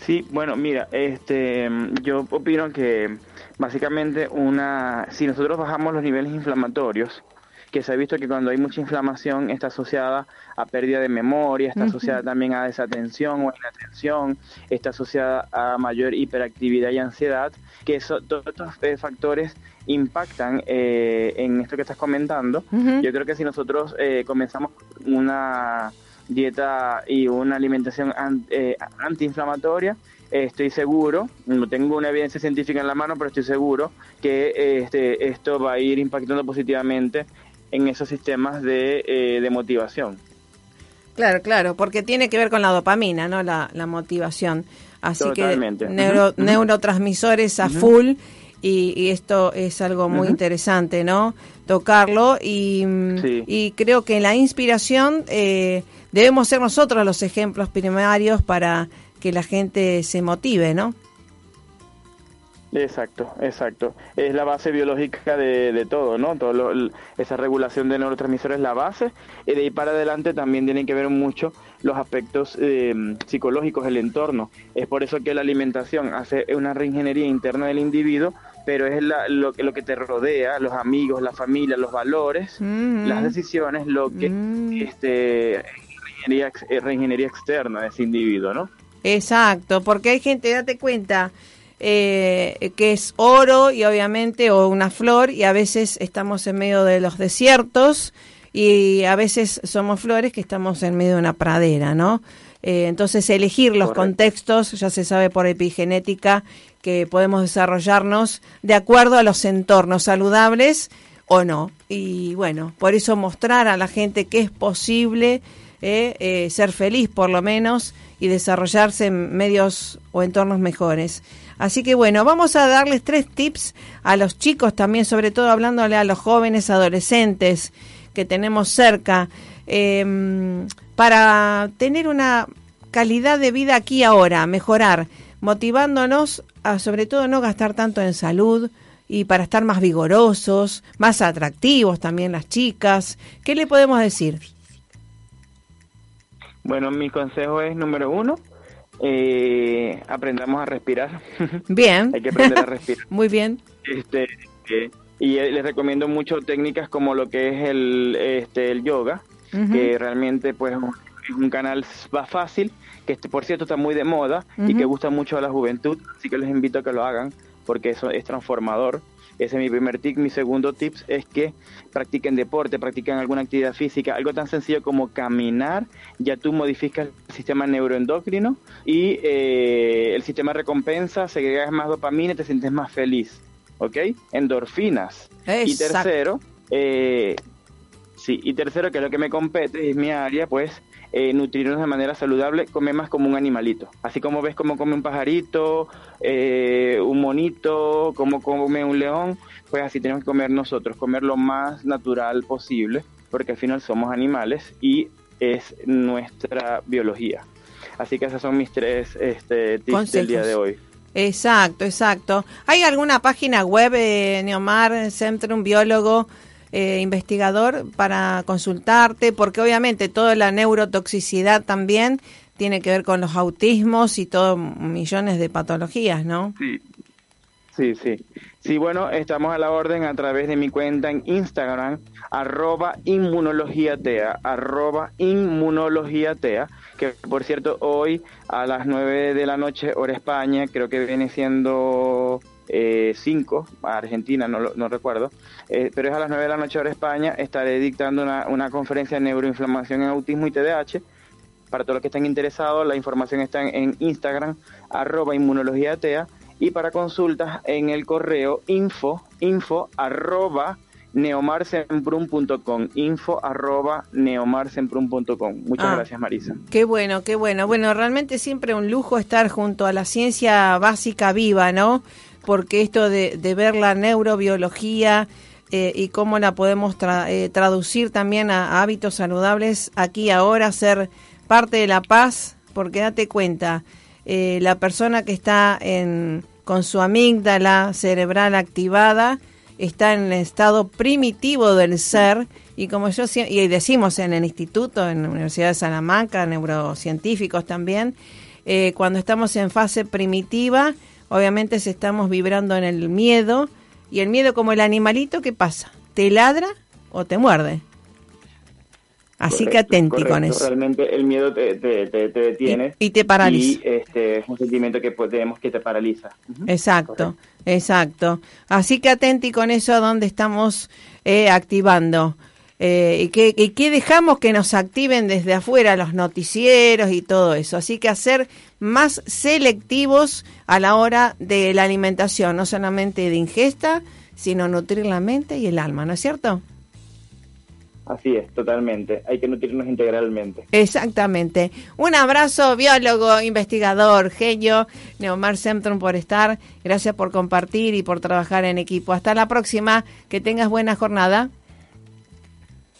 Sí, bueno, mira, este, yo opino que básicamente una, si nosotros bajamos los niveles inflamatorios, que se ha visto que cuando hay mucha inflamación está asociada a pérdida de memoria, está asociada también a desatención o inatención, está asociada a mayor hiperactividad y ansiedad, que eso, todos estos eh, factores impactan eh, en esto que estás comentando. Yo creo que si nosotros eh, comenzamos una dieta y una alimentación eh, antiinflamatoria, eh, estoy seguro, no tengo una evidencia científica en la mano, pero estoy seguro que eh, este, esto va a ir impactando positivamente en esos sistemas de, eh, de motivación. Claro, claro, porque tiene que ver con la dopamina, ¿no? La, la motivación. Así Totalmente. que neuro- neurotransmisores a full y, y esto es algo muy interesante, ¿no? Tocarlo y, mm, Sí. y creo que la inspiración eh, debemos ser nosotros los ejemplos primarios para que la gente se motive, ¿no? Exacto, exacto. Es la base biológica de, de todo, ¿no? Todo lo- esa regulación de neurotransmisores es la base. Y de ahí para adelante también tienen que ver mucho los aspectos eh, psicológicos, el entorno. Es por eso que la alimentación hace una reingeniería interna del individuo, pero es la- lo, que- lo que te rodea, los amigos, la familia, los valores, Mm. las decisiones, lo que Mm. este, reingeniería, eh, reingeniería externa de ese individuo, ¿no? Exacto, porque hay gente, date cuenta, eh, que es oro y obviamente o una flor y a veces estamos en medio de los desiertos y a veces somos flores que estamos en medio de una pradera, ¿no? Eh, entonces elegir los Correcto. contextos, ya se sabe por epigenética que podemos desarrollarnos de acuerdo a los entornos saludables o no. Y bueno, por eso mostrar a la gente que es posible eh, eh, ser feliz por lo menos y desarrollarse en medios o entornos mejores. Así que bueno, vamos a darles tres tips a los chicos también, sobre todo hablándole a los jóvenes adolescentes que tenemos cerca, eh, para tener una calidad de vida aquí ahora, mejorar, motivándonos a sobre todo no gastar tanto en salud y para estar más vigorosos, más atractivos también las chicas. ¿Qué le podemos decir? Bueno, mi consejo es número uno, eh, aprendamos a respirar. Bien. Hay que aprender a respirar. Muy bien. Este, eh, y eh, les recomiendo mucho técnicas como lo que es el, este, el yoga, que realmente pues es un canal fácil, que este, por cierto está muy de moda y que gusta mucho a la juventud, así que les invito a que lo hagan porque eso es transformador. Ese es mi primer tip. Mi segundo tip es que practiquen deporte, practiquen alguna actividad física, algo tan sencillo como caminar, ya tú modificas el sistema neuroendocrino y eh, el sistema de recompensa, segregas más dopamina y te sientes más feliz, ¿ok? Endorfinas. Y tercero, eh, sí, y tercero, que es lo que me compete, es mi área, pues eh, nutrirnos de manera saludable, come más como un animalito. Así como ves cómo come un pajarito, eh, un monito, cómo come un león, pues así tenemos que comer nosotros, comer lo más natural posible, porque al final somos animales y es nuestra biología. Así que esos son mis tres este, tips del día de hoy. Exacto, exacto. ¿Hay alguna página web, eh, Neomar Centrum, biólogo, eh, investigador, para consultarte? Porque obviamente toda la neurotoxicidad también tiene que ver con los autismos y todo millones de patologías, ¿no? Sí, sí, sí. Sí, bueno, estamos a la orden a través de mi cuenta en Instagram, arroba inmunologiatea, arroba inmunologiatea, que por cierto hoy a las 9 de la noche, hora España, creo que viene siendo 5, Argentina, no, lo- no recuerdo, eh, pero es a las 9 de la noche, hora España, estaré dictando una, una conferencia de neuroinflamación en autismo y TDAH, para todos los que estén interesados, la información está en, Instagram, arroba inmunologiatea, y para consultas en el correo info, info arroba neomarsenprum.com, info arroba neomarsenprum.com. Muchas Ah. gracias Marisa. Qué bueno, qué bueno. Bueno, realmente siempre un lujo estar junto a la ciencia básica viva, ¿no? Porque esto de, de ver la neurobiología eh, y cómo la podemos tra- eh, traducir también a, hábitos saludables aquí ahora, ser parte de la paz, porque date cuenta, eh, la persona que está en, con su amígdala cerebral activada está en el estado primitivo del ser y como yo y decimos en el instituto, en la Universidad de Salamanca, neurocientíficos también, eh, cuando estamos en fase primitiva, obviamente se estamos vibrando en el miedo y el miedo como el animalito, ¿qué pasa? ¿Te ladra o te muerde? Así que Correcto, atenti con eso. Realmente el miedo te, te, te- te detiene. Y- y te paraliza. Y este, es un sentimiento que podemos que te paraliza. Exacto, Correcto. exacto. Así que atenti con eso a dónde estamos eh, activando. Eh, y, que dejamos que nos activen desde afuera los noticieros y todo eso. Así que hacer más selectivos a la hora de la alimentación, no solamente de ingesta, sino nutrir la mente y el alma, ¿no es cierto? Así es, totalmente. Hay que nutrirnos integralmente. Exactamente. Un abrazo, biólogo, investigador, genio, Neomar Centrum por estar. Gracias por compartir y por trabajar en equipo. Hasta la próxima. Que tengas buena jornada.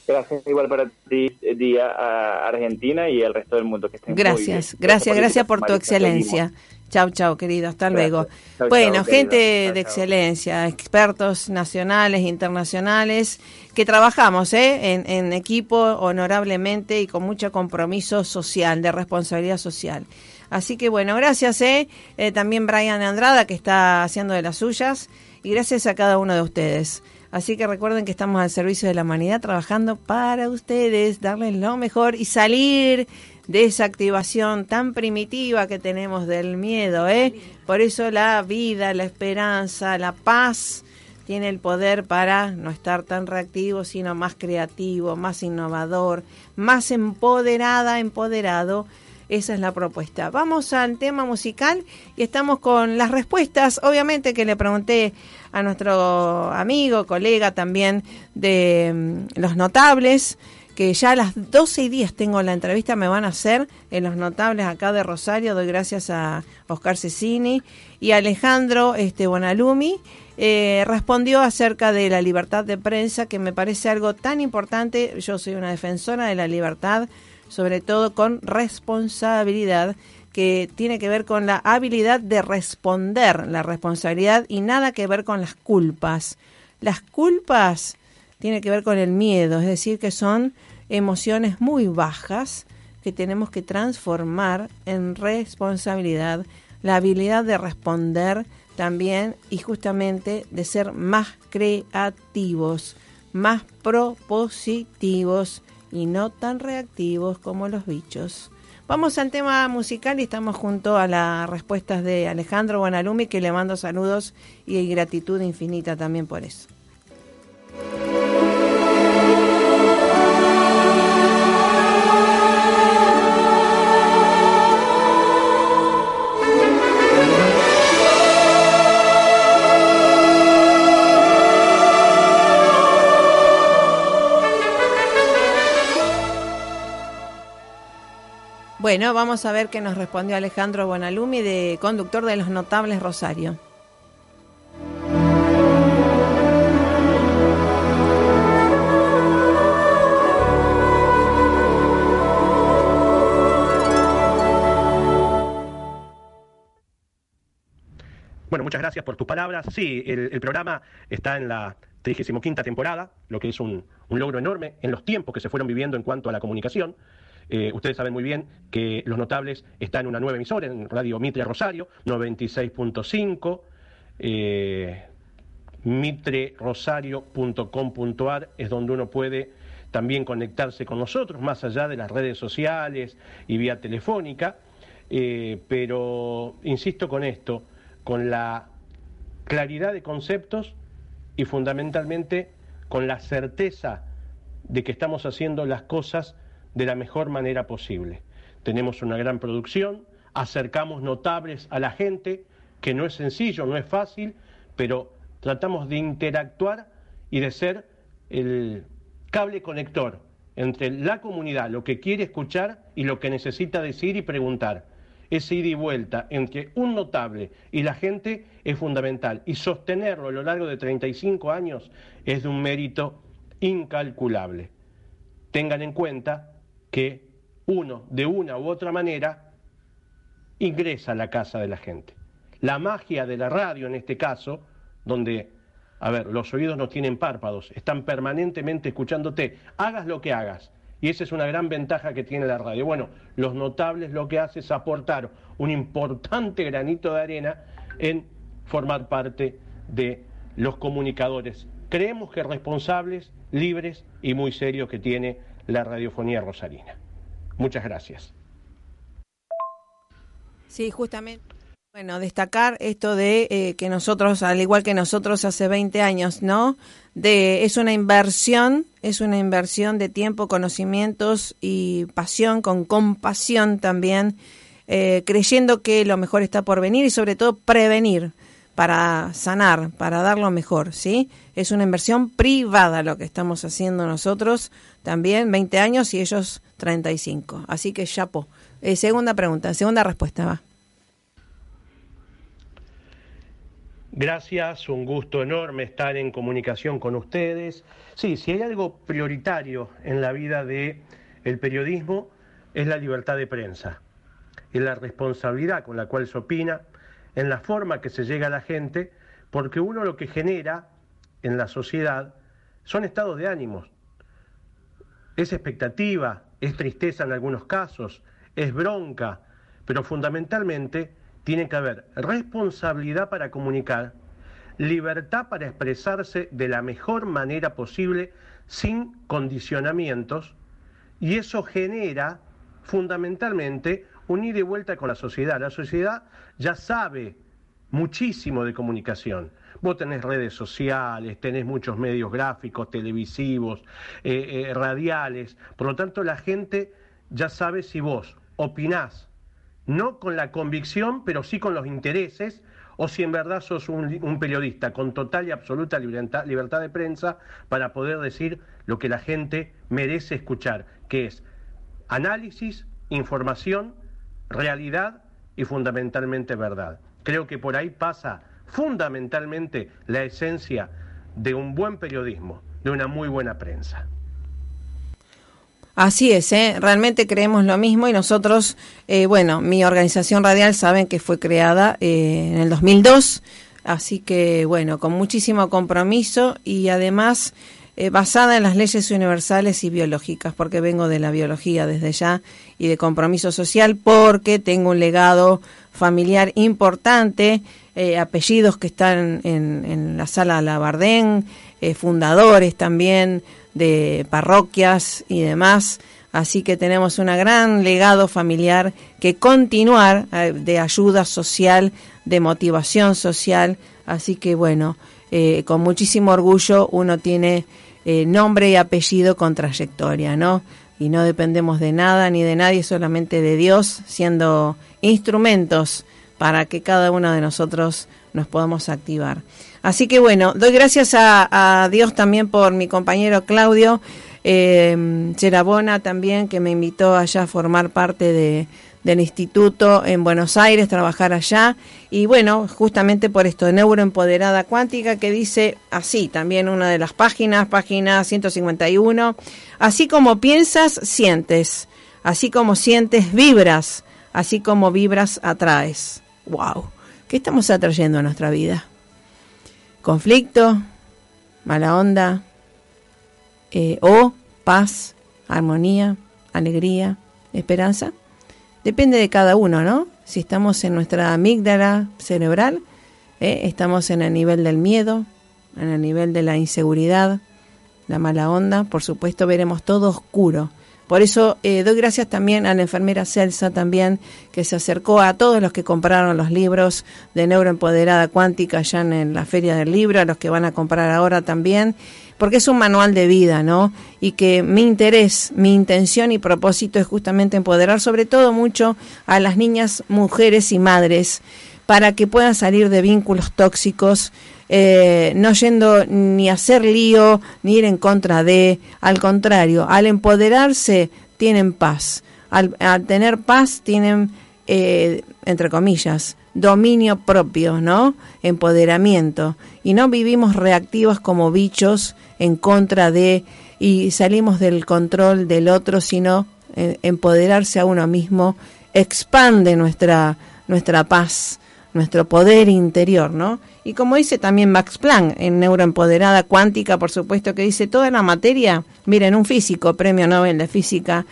Gracias igual para ti, Día a Argentina y al resto del mundo que estén. Gracias, gracias, por gracias por tu excelencia. Chau, chau, querido. Hasta Gracias. luego. Chau, bueno, chau, querido. gente de chau. excelencia, expertos nacionales, internacionales, que trabajamos ¿eh? en, en equipo honorablemente y con mucho compromiso social, de responsabilidad social. Así que bueno, gracias ¿eh? Eh, también Brian Andrada, que está haciendo de las suyas, y gracias a cada uno de ustedes. Así que recuerden que estamos al servicio de la humanidad trabajando para ustedes, darles lo mejor y salir de esa activación tan primitiva que tenemos del miedo, ¿eh? Por eso la vida, la esperanza, la paz tiene el poder para no estar tan reactivo, sino más creativo, más innovador, más empoderada, empoderado. Esa es la propuesta. Vamos al tema musical y estamos con las respuestas, obviamente que le pregunté a nuestro amigo, colega también de mm, los notables, que ya a las 12 y 10 tengo la entrevista, me van a hacer en los notables acá de Rosario. Doy gracias a Oscar Cecini y a Alejandro este, Bonalumi. Eh, respondió acerca de la libertad de prensa, que me parece algo tan importante. Yo soy una defensora de la libertad, sobre todo con responsabilidad, que tiene que ver con la habilidad de responder la responsabilidad y nada que ver con las culpas. Las culpas tiene que ver con el miedo, es decir, que son emociones muy bajas que tenemos que transformar en responsabilidad, la habilidad de responder también y justamente de ser más creativos, más propositivos y no tan reactivos como los bichos. Vamos al tema musical y estamos junto a las respuestas de Alejandro Bonalumi, que le mando saludos y gratitud infinita también por eso. Bueno, vamos a ver qué nos respondió Alejandro Bonalumi, de conductor de Los Notables Rosario. Bueno, muchas gracias por tus palabras. Sí, el, programa está en la 35 temporada, lo que es un logro enorme en los tiempos que se fueron viviendo en cuanto a la comunicación. Eh, ustedes saben muy bien que Los Notables está en una nueva emisora, en Radio Mitre Rosario, 96.5. Eh, mitrerosario.com.ar es donde uno puede también conectarse con nosotros, más allá de las redes sociales y vía telefónica. Eh, pero insisto con esto, con la claridad de conceptos y fundamentalmente con la certeza de que estamos haciendo las cosas de la mejor manera posible. Tenemos una gran producción, acercamos notables a la gente, que no es sencillo, no es fácil, pero tratamos de interactuar y de ser el cable conector entre la comunidad, lo que quiere escuchar y lo que necesita decir y preguntar. Ese ida y vuelta entre un notable y la gente es fundamental y sostenerlo a lo largo de 35 años es de un mérito incalculable. Tengan en cuenta que uno, de una u otra manera, ingresa a la casa de la gente. La magia de la radio, en este caso, donde, a ver, los oídos no tienen párpados, están permanentemente escuchándote, hagas lo que hagas. Y esa es una gran ventaja que tiene la radio. Bueno, los notables lo que hace es aportar un importante granito de arena en formar parte de los comunicadores. Creemos que responsables, libres y muy serios que tiene la radiofonía rosarina. Muchas gracias. Sí, justamente. Bueno, destacar esto de eh, que nosotros, al igual que nosotros hace 20 años, ¿no? De, es una inversión, es una inversión de tiempo, conocimientos y pasión, con compasión también, eh, creyendo que lo mejor está por venir y sobre todo prevenir para sanar, para dar lo mejor, ¿sí? Es una inversión privada lo que estamos haciendo nosotros también, 20 años y ellos 35. Así que chapo. Eh, segunda pregunta, segunda respuesta va. Gracias, un gusto enorme estar en comunicación con ustedes. Sí, si hay algo prioritario en la vida del el periodismo es la libertad de prensa. en la responsabilidad con la cual se opina, en la forma que se llega a la gente, porque uno lo que genera en la sociedad son estados de ánimos. Es expectativa, es tristeza en algunos casos, es bronca, pero fundamentalmente tiene que haber responsabilidad para comunicar, libertad para expresarse de la mejor manera posible sin condicionamientos y eso genera fundamentalmente un ida y vuelta con la sociedad. La sociedad ya sabe muchísimo de comunicación. Vos tenés redes sociales, tenés muchos medios gráficos, televisivos, eh, eh, radiales. Por lo tanto, la gente ya sabe si vos opinás, no con la convicción, pero sí con los intereses, o si en verdad sos un, periodista con total y absoluta libertad, libertad de prensa para poder decir lo que la gente merece escuchar, que es análisis, información, realidad y fundamentalmente verdad. Creo que por ahí pasa fundamentalmente la esencia de un buen periodismo, de una muy buena prensa. Así es, ¿eh? realmente creemos lo mismo y nosotros, eh, bueno, mi organización radial saben que fue creada eh, en el 2002, así que bueno, con muchísimo compromiso y además eh, basada en las leyes universales y biológicas, porque vengo de la biología desde ya y de compromiso social, porque tengo un legado familiar importante, eh, apellidos que están en, en la sala Labardén, eh, fundadores también de parroquias y demás. Así que tenemos un gran legado familiar que continuar eh, de ayuda social, de motivación social. Así que bueno, eh, con muchísimo orgullo uno tiene eh, nombre y apellido con trayectoria, ¿no? Y no dependemos de nada ni de nadie, solamente de Dios, siendo instrumentos para que cada uno de nosotros nos podamos activar. Así que bueno, doy gracias a, a Dios también por mi compañero Claudio eh, Cherabona también, que me invitó allá a formar parte de, del instituto en Buenos Aires, trabajar allá. Y bueno, justamente por esto, Neuroempoderada Cuántica, que dice así, también una de las páginas, página 151, así como piensas, sientes, así como sientes, vibras, así como vibras, atraes. ¡Wow! ¿Qué estamos atrayendo a nuestra vida? Conflicto, mala onda, eh, o paz, armonía, alegría, esperanza. Depende de cada uno, ¿no? Si estamos en nuestra amígdala cerebral, ¿eh? estamos en el nivel del miedo, en el nivel de la inseguridad, la mala onda, por supuesto veremos todo oscuro. Por eso eh, doy gracias también a la enfermera Celsa también, que se acercó a todos los que compraron los libros de Neuroempoderada Cuántica allá en la Feria del Libro, a los que van a comprar ahora también, porque es un manual de vida, ¿no? Y que mi interés, mi intención y propósito es justamente empoderar sobre todo mucho a las niñas, mujeres y madres para que puedan salir de vínculos tóxicos, eh, no yendo ni a hacer lío, ni ir en contra de, al contrario, al empoderarse tienen paz, al, al tener paz tienen, eh, entre comillas, dominio propio, ¿no? Empoderamiento. Y no vivimos reactivos como bichos en contra de y salimos del control del otro, sino eh, empoderarse a uno mismo expande nuestra, nuestra paz, nuestro poder interior, ¿no? Y como dice también Max Planck en Neuroempoderada Cuántica, por supuesto, que dice toda la materia, miren, un físico, premio Nobel de Física,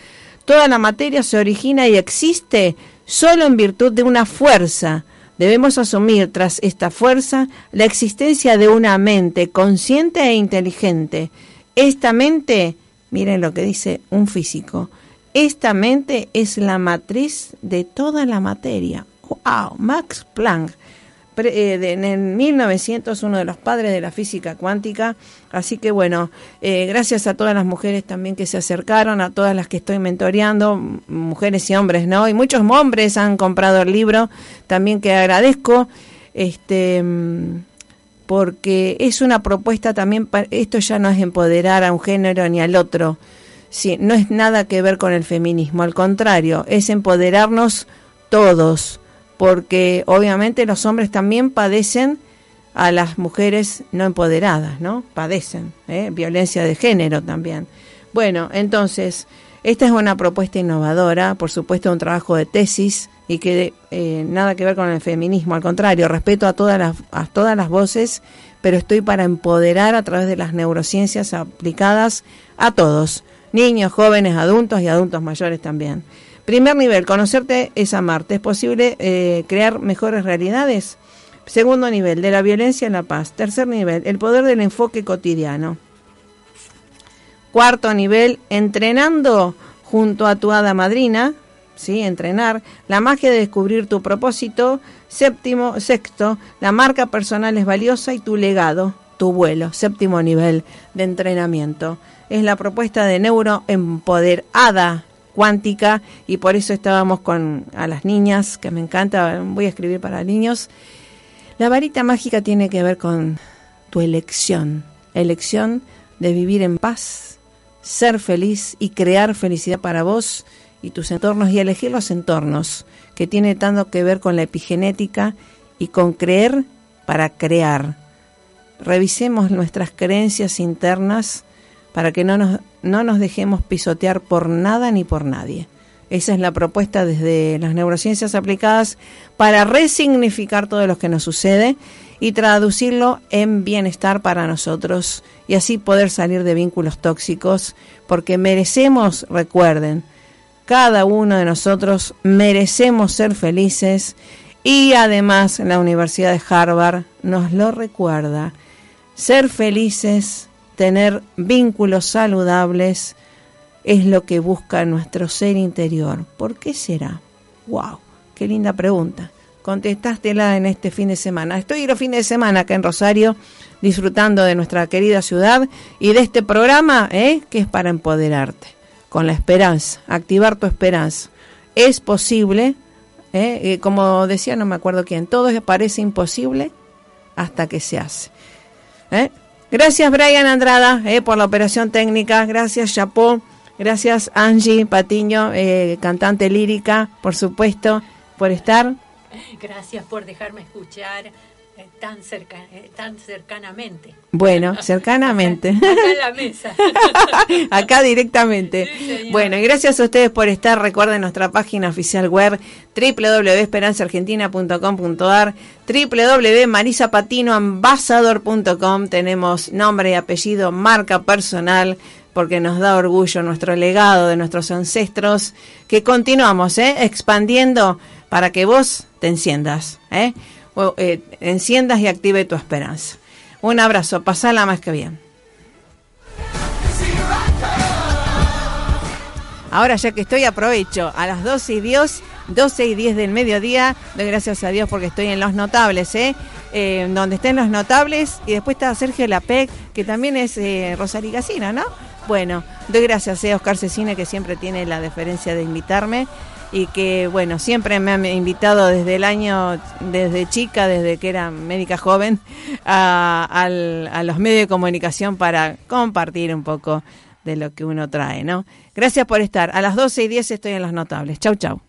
toda la materia se origina y existe solo en virtud de una fuerza. Debemos asumir tras esta fuerza la existencia de una mente consciente e inteligente. Esta mente, miren lo que dice un físico, esta mente es la matriz de toda la materia. ¡Wow! Max Planck, en 1900, uno de los padres de la física cuántica. Así que bueno, eh, gracias a todas las mujeres también que se acercaron, a todas las que estoy mentoreando, mujeres y hombres, ¿no? Y muchos hombres han comprado el libro, también que agradezco. Este porque es una propuesta también, para, esto ya no es empoderar a un género ni al otro, sí, no es nada que ver con el feminismo, al contrario, es empoderarnos todos, porque obviamente los hombres también padecen a las mujeres no empoderadas, ¿no? Padecen, ¿eh? violencia de género también. Bueno, entonces, Esta es una propuesta innovadora, por supuesto un trabajo de tesis y que eh, nada que ver con el feminismo, al contrario, respeto a todas las, a todas las voces, pero estoy para empoderar a través de las neurociencias aplicadas a todos, niños, jóvenes, adultos y adultos mayores también. Primer nivel, conocerte es amarte. ¿Es posible eh, crear mejores realidades? Segundo nivel, de la violencia en la paz. Tercer nivel, el poder del enfoque cotidiano. Cuarto nivel, entrenando junto a tu hada madrina, ¿sí? Entrenar. La magia de descubrir tu propósito. Séptimo, sexto, la marca personal es valiosa y tu legado, tu vuelo. Séptimo nivel de entrenamiento. Es la propuesta de neuroempoderada cuántica y por eso estábamos con a las niñas, que me encanta, voy a escribir para niños. La varita mágica tiene que ver con tu elección, elección de vivir en paz, ser feliz y crear felicidad para vos y tus entornos y elegir los entornos, que tiene tanto que ver con la epigenética y con creer para crear. Revisemos nuestras creencias internas para que no nos, no nos dejemos pisotear por nada ni por nadie. Esa es la propuesta desde las neurociencias aplicadas para resignificar todo lo que nos sucede y traducirlo en bienestar para nosotros y así poder salir de vínculos tóxicos, porque merecemos, recuerden, cada uno de nosotros merecemos ser felices y además la Universidad de Harvard nos lo recuerda. Ser felices, tener vínculos saludables, es lo que busca nuestro ser interior. ¿Por qué será? ¡Wow! ¡Qué linda pregunta! Contestástela en este fin de semana. Estoy los fines de semana acá en Rosario disfrutando de nuestra querida ciudad y de este programa ¿eh? que es para empoderarte, con la esperanza, activar tu esperanza. Es posible, ¿eh? Eh, como decía, no me acuerdo quién, todo parece imposible hasta que se hace. ¿eh? Gracias Brian Andrada por la operación técnica, gracias Chapó, gracias Angie Patiño, cantante lírica, por supuesto, por estar. Gracias por dejarme escuchar eh, tan, cerca, eh, tan cercanamente. Bueno, cercanamente. Acá, en la mesa. Acá directamente. bueno, y gracias a ustedes por estar. Recuerden nuestra página oficial web www.esperanzaargentina.com.ar www.marisapatinoambasador.com Tenemos nombre y apellido, marca personal porque nos da orgullo nuestro legado de nuestros ancestros, que continuamos ¿eh? expandiendo para que vos te enciendas, ¿eh? ¿Eh? enciendas y active tu esperanza. Un abrazo, pasala más que bien. Ahora ya que estoy aprovecho a las 12 y 10, 12 y 10 del mediodía, doy gracias a Dios porque estoy en Los Notables, ¿eh? eh donde estén Los Notables, y después está Sergio Lapec, que también es eh, Casina, ¿no? Bueno, doy gracias a Oscar Cecine, que siempre tiene la deferencia de invitarme y que bueno, siempre me han invitado desde el año, desde chica, desde que era médica joven, a, los medios de comunicación para compartir un poco de lo que uno trae, ¿no? Gracias por estar. A las 12 y 10 estoy en Los Notables. Chau, chau.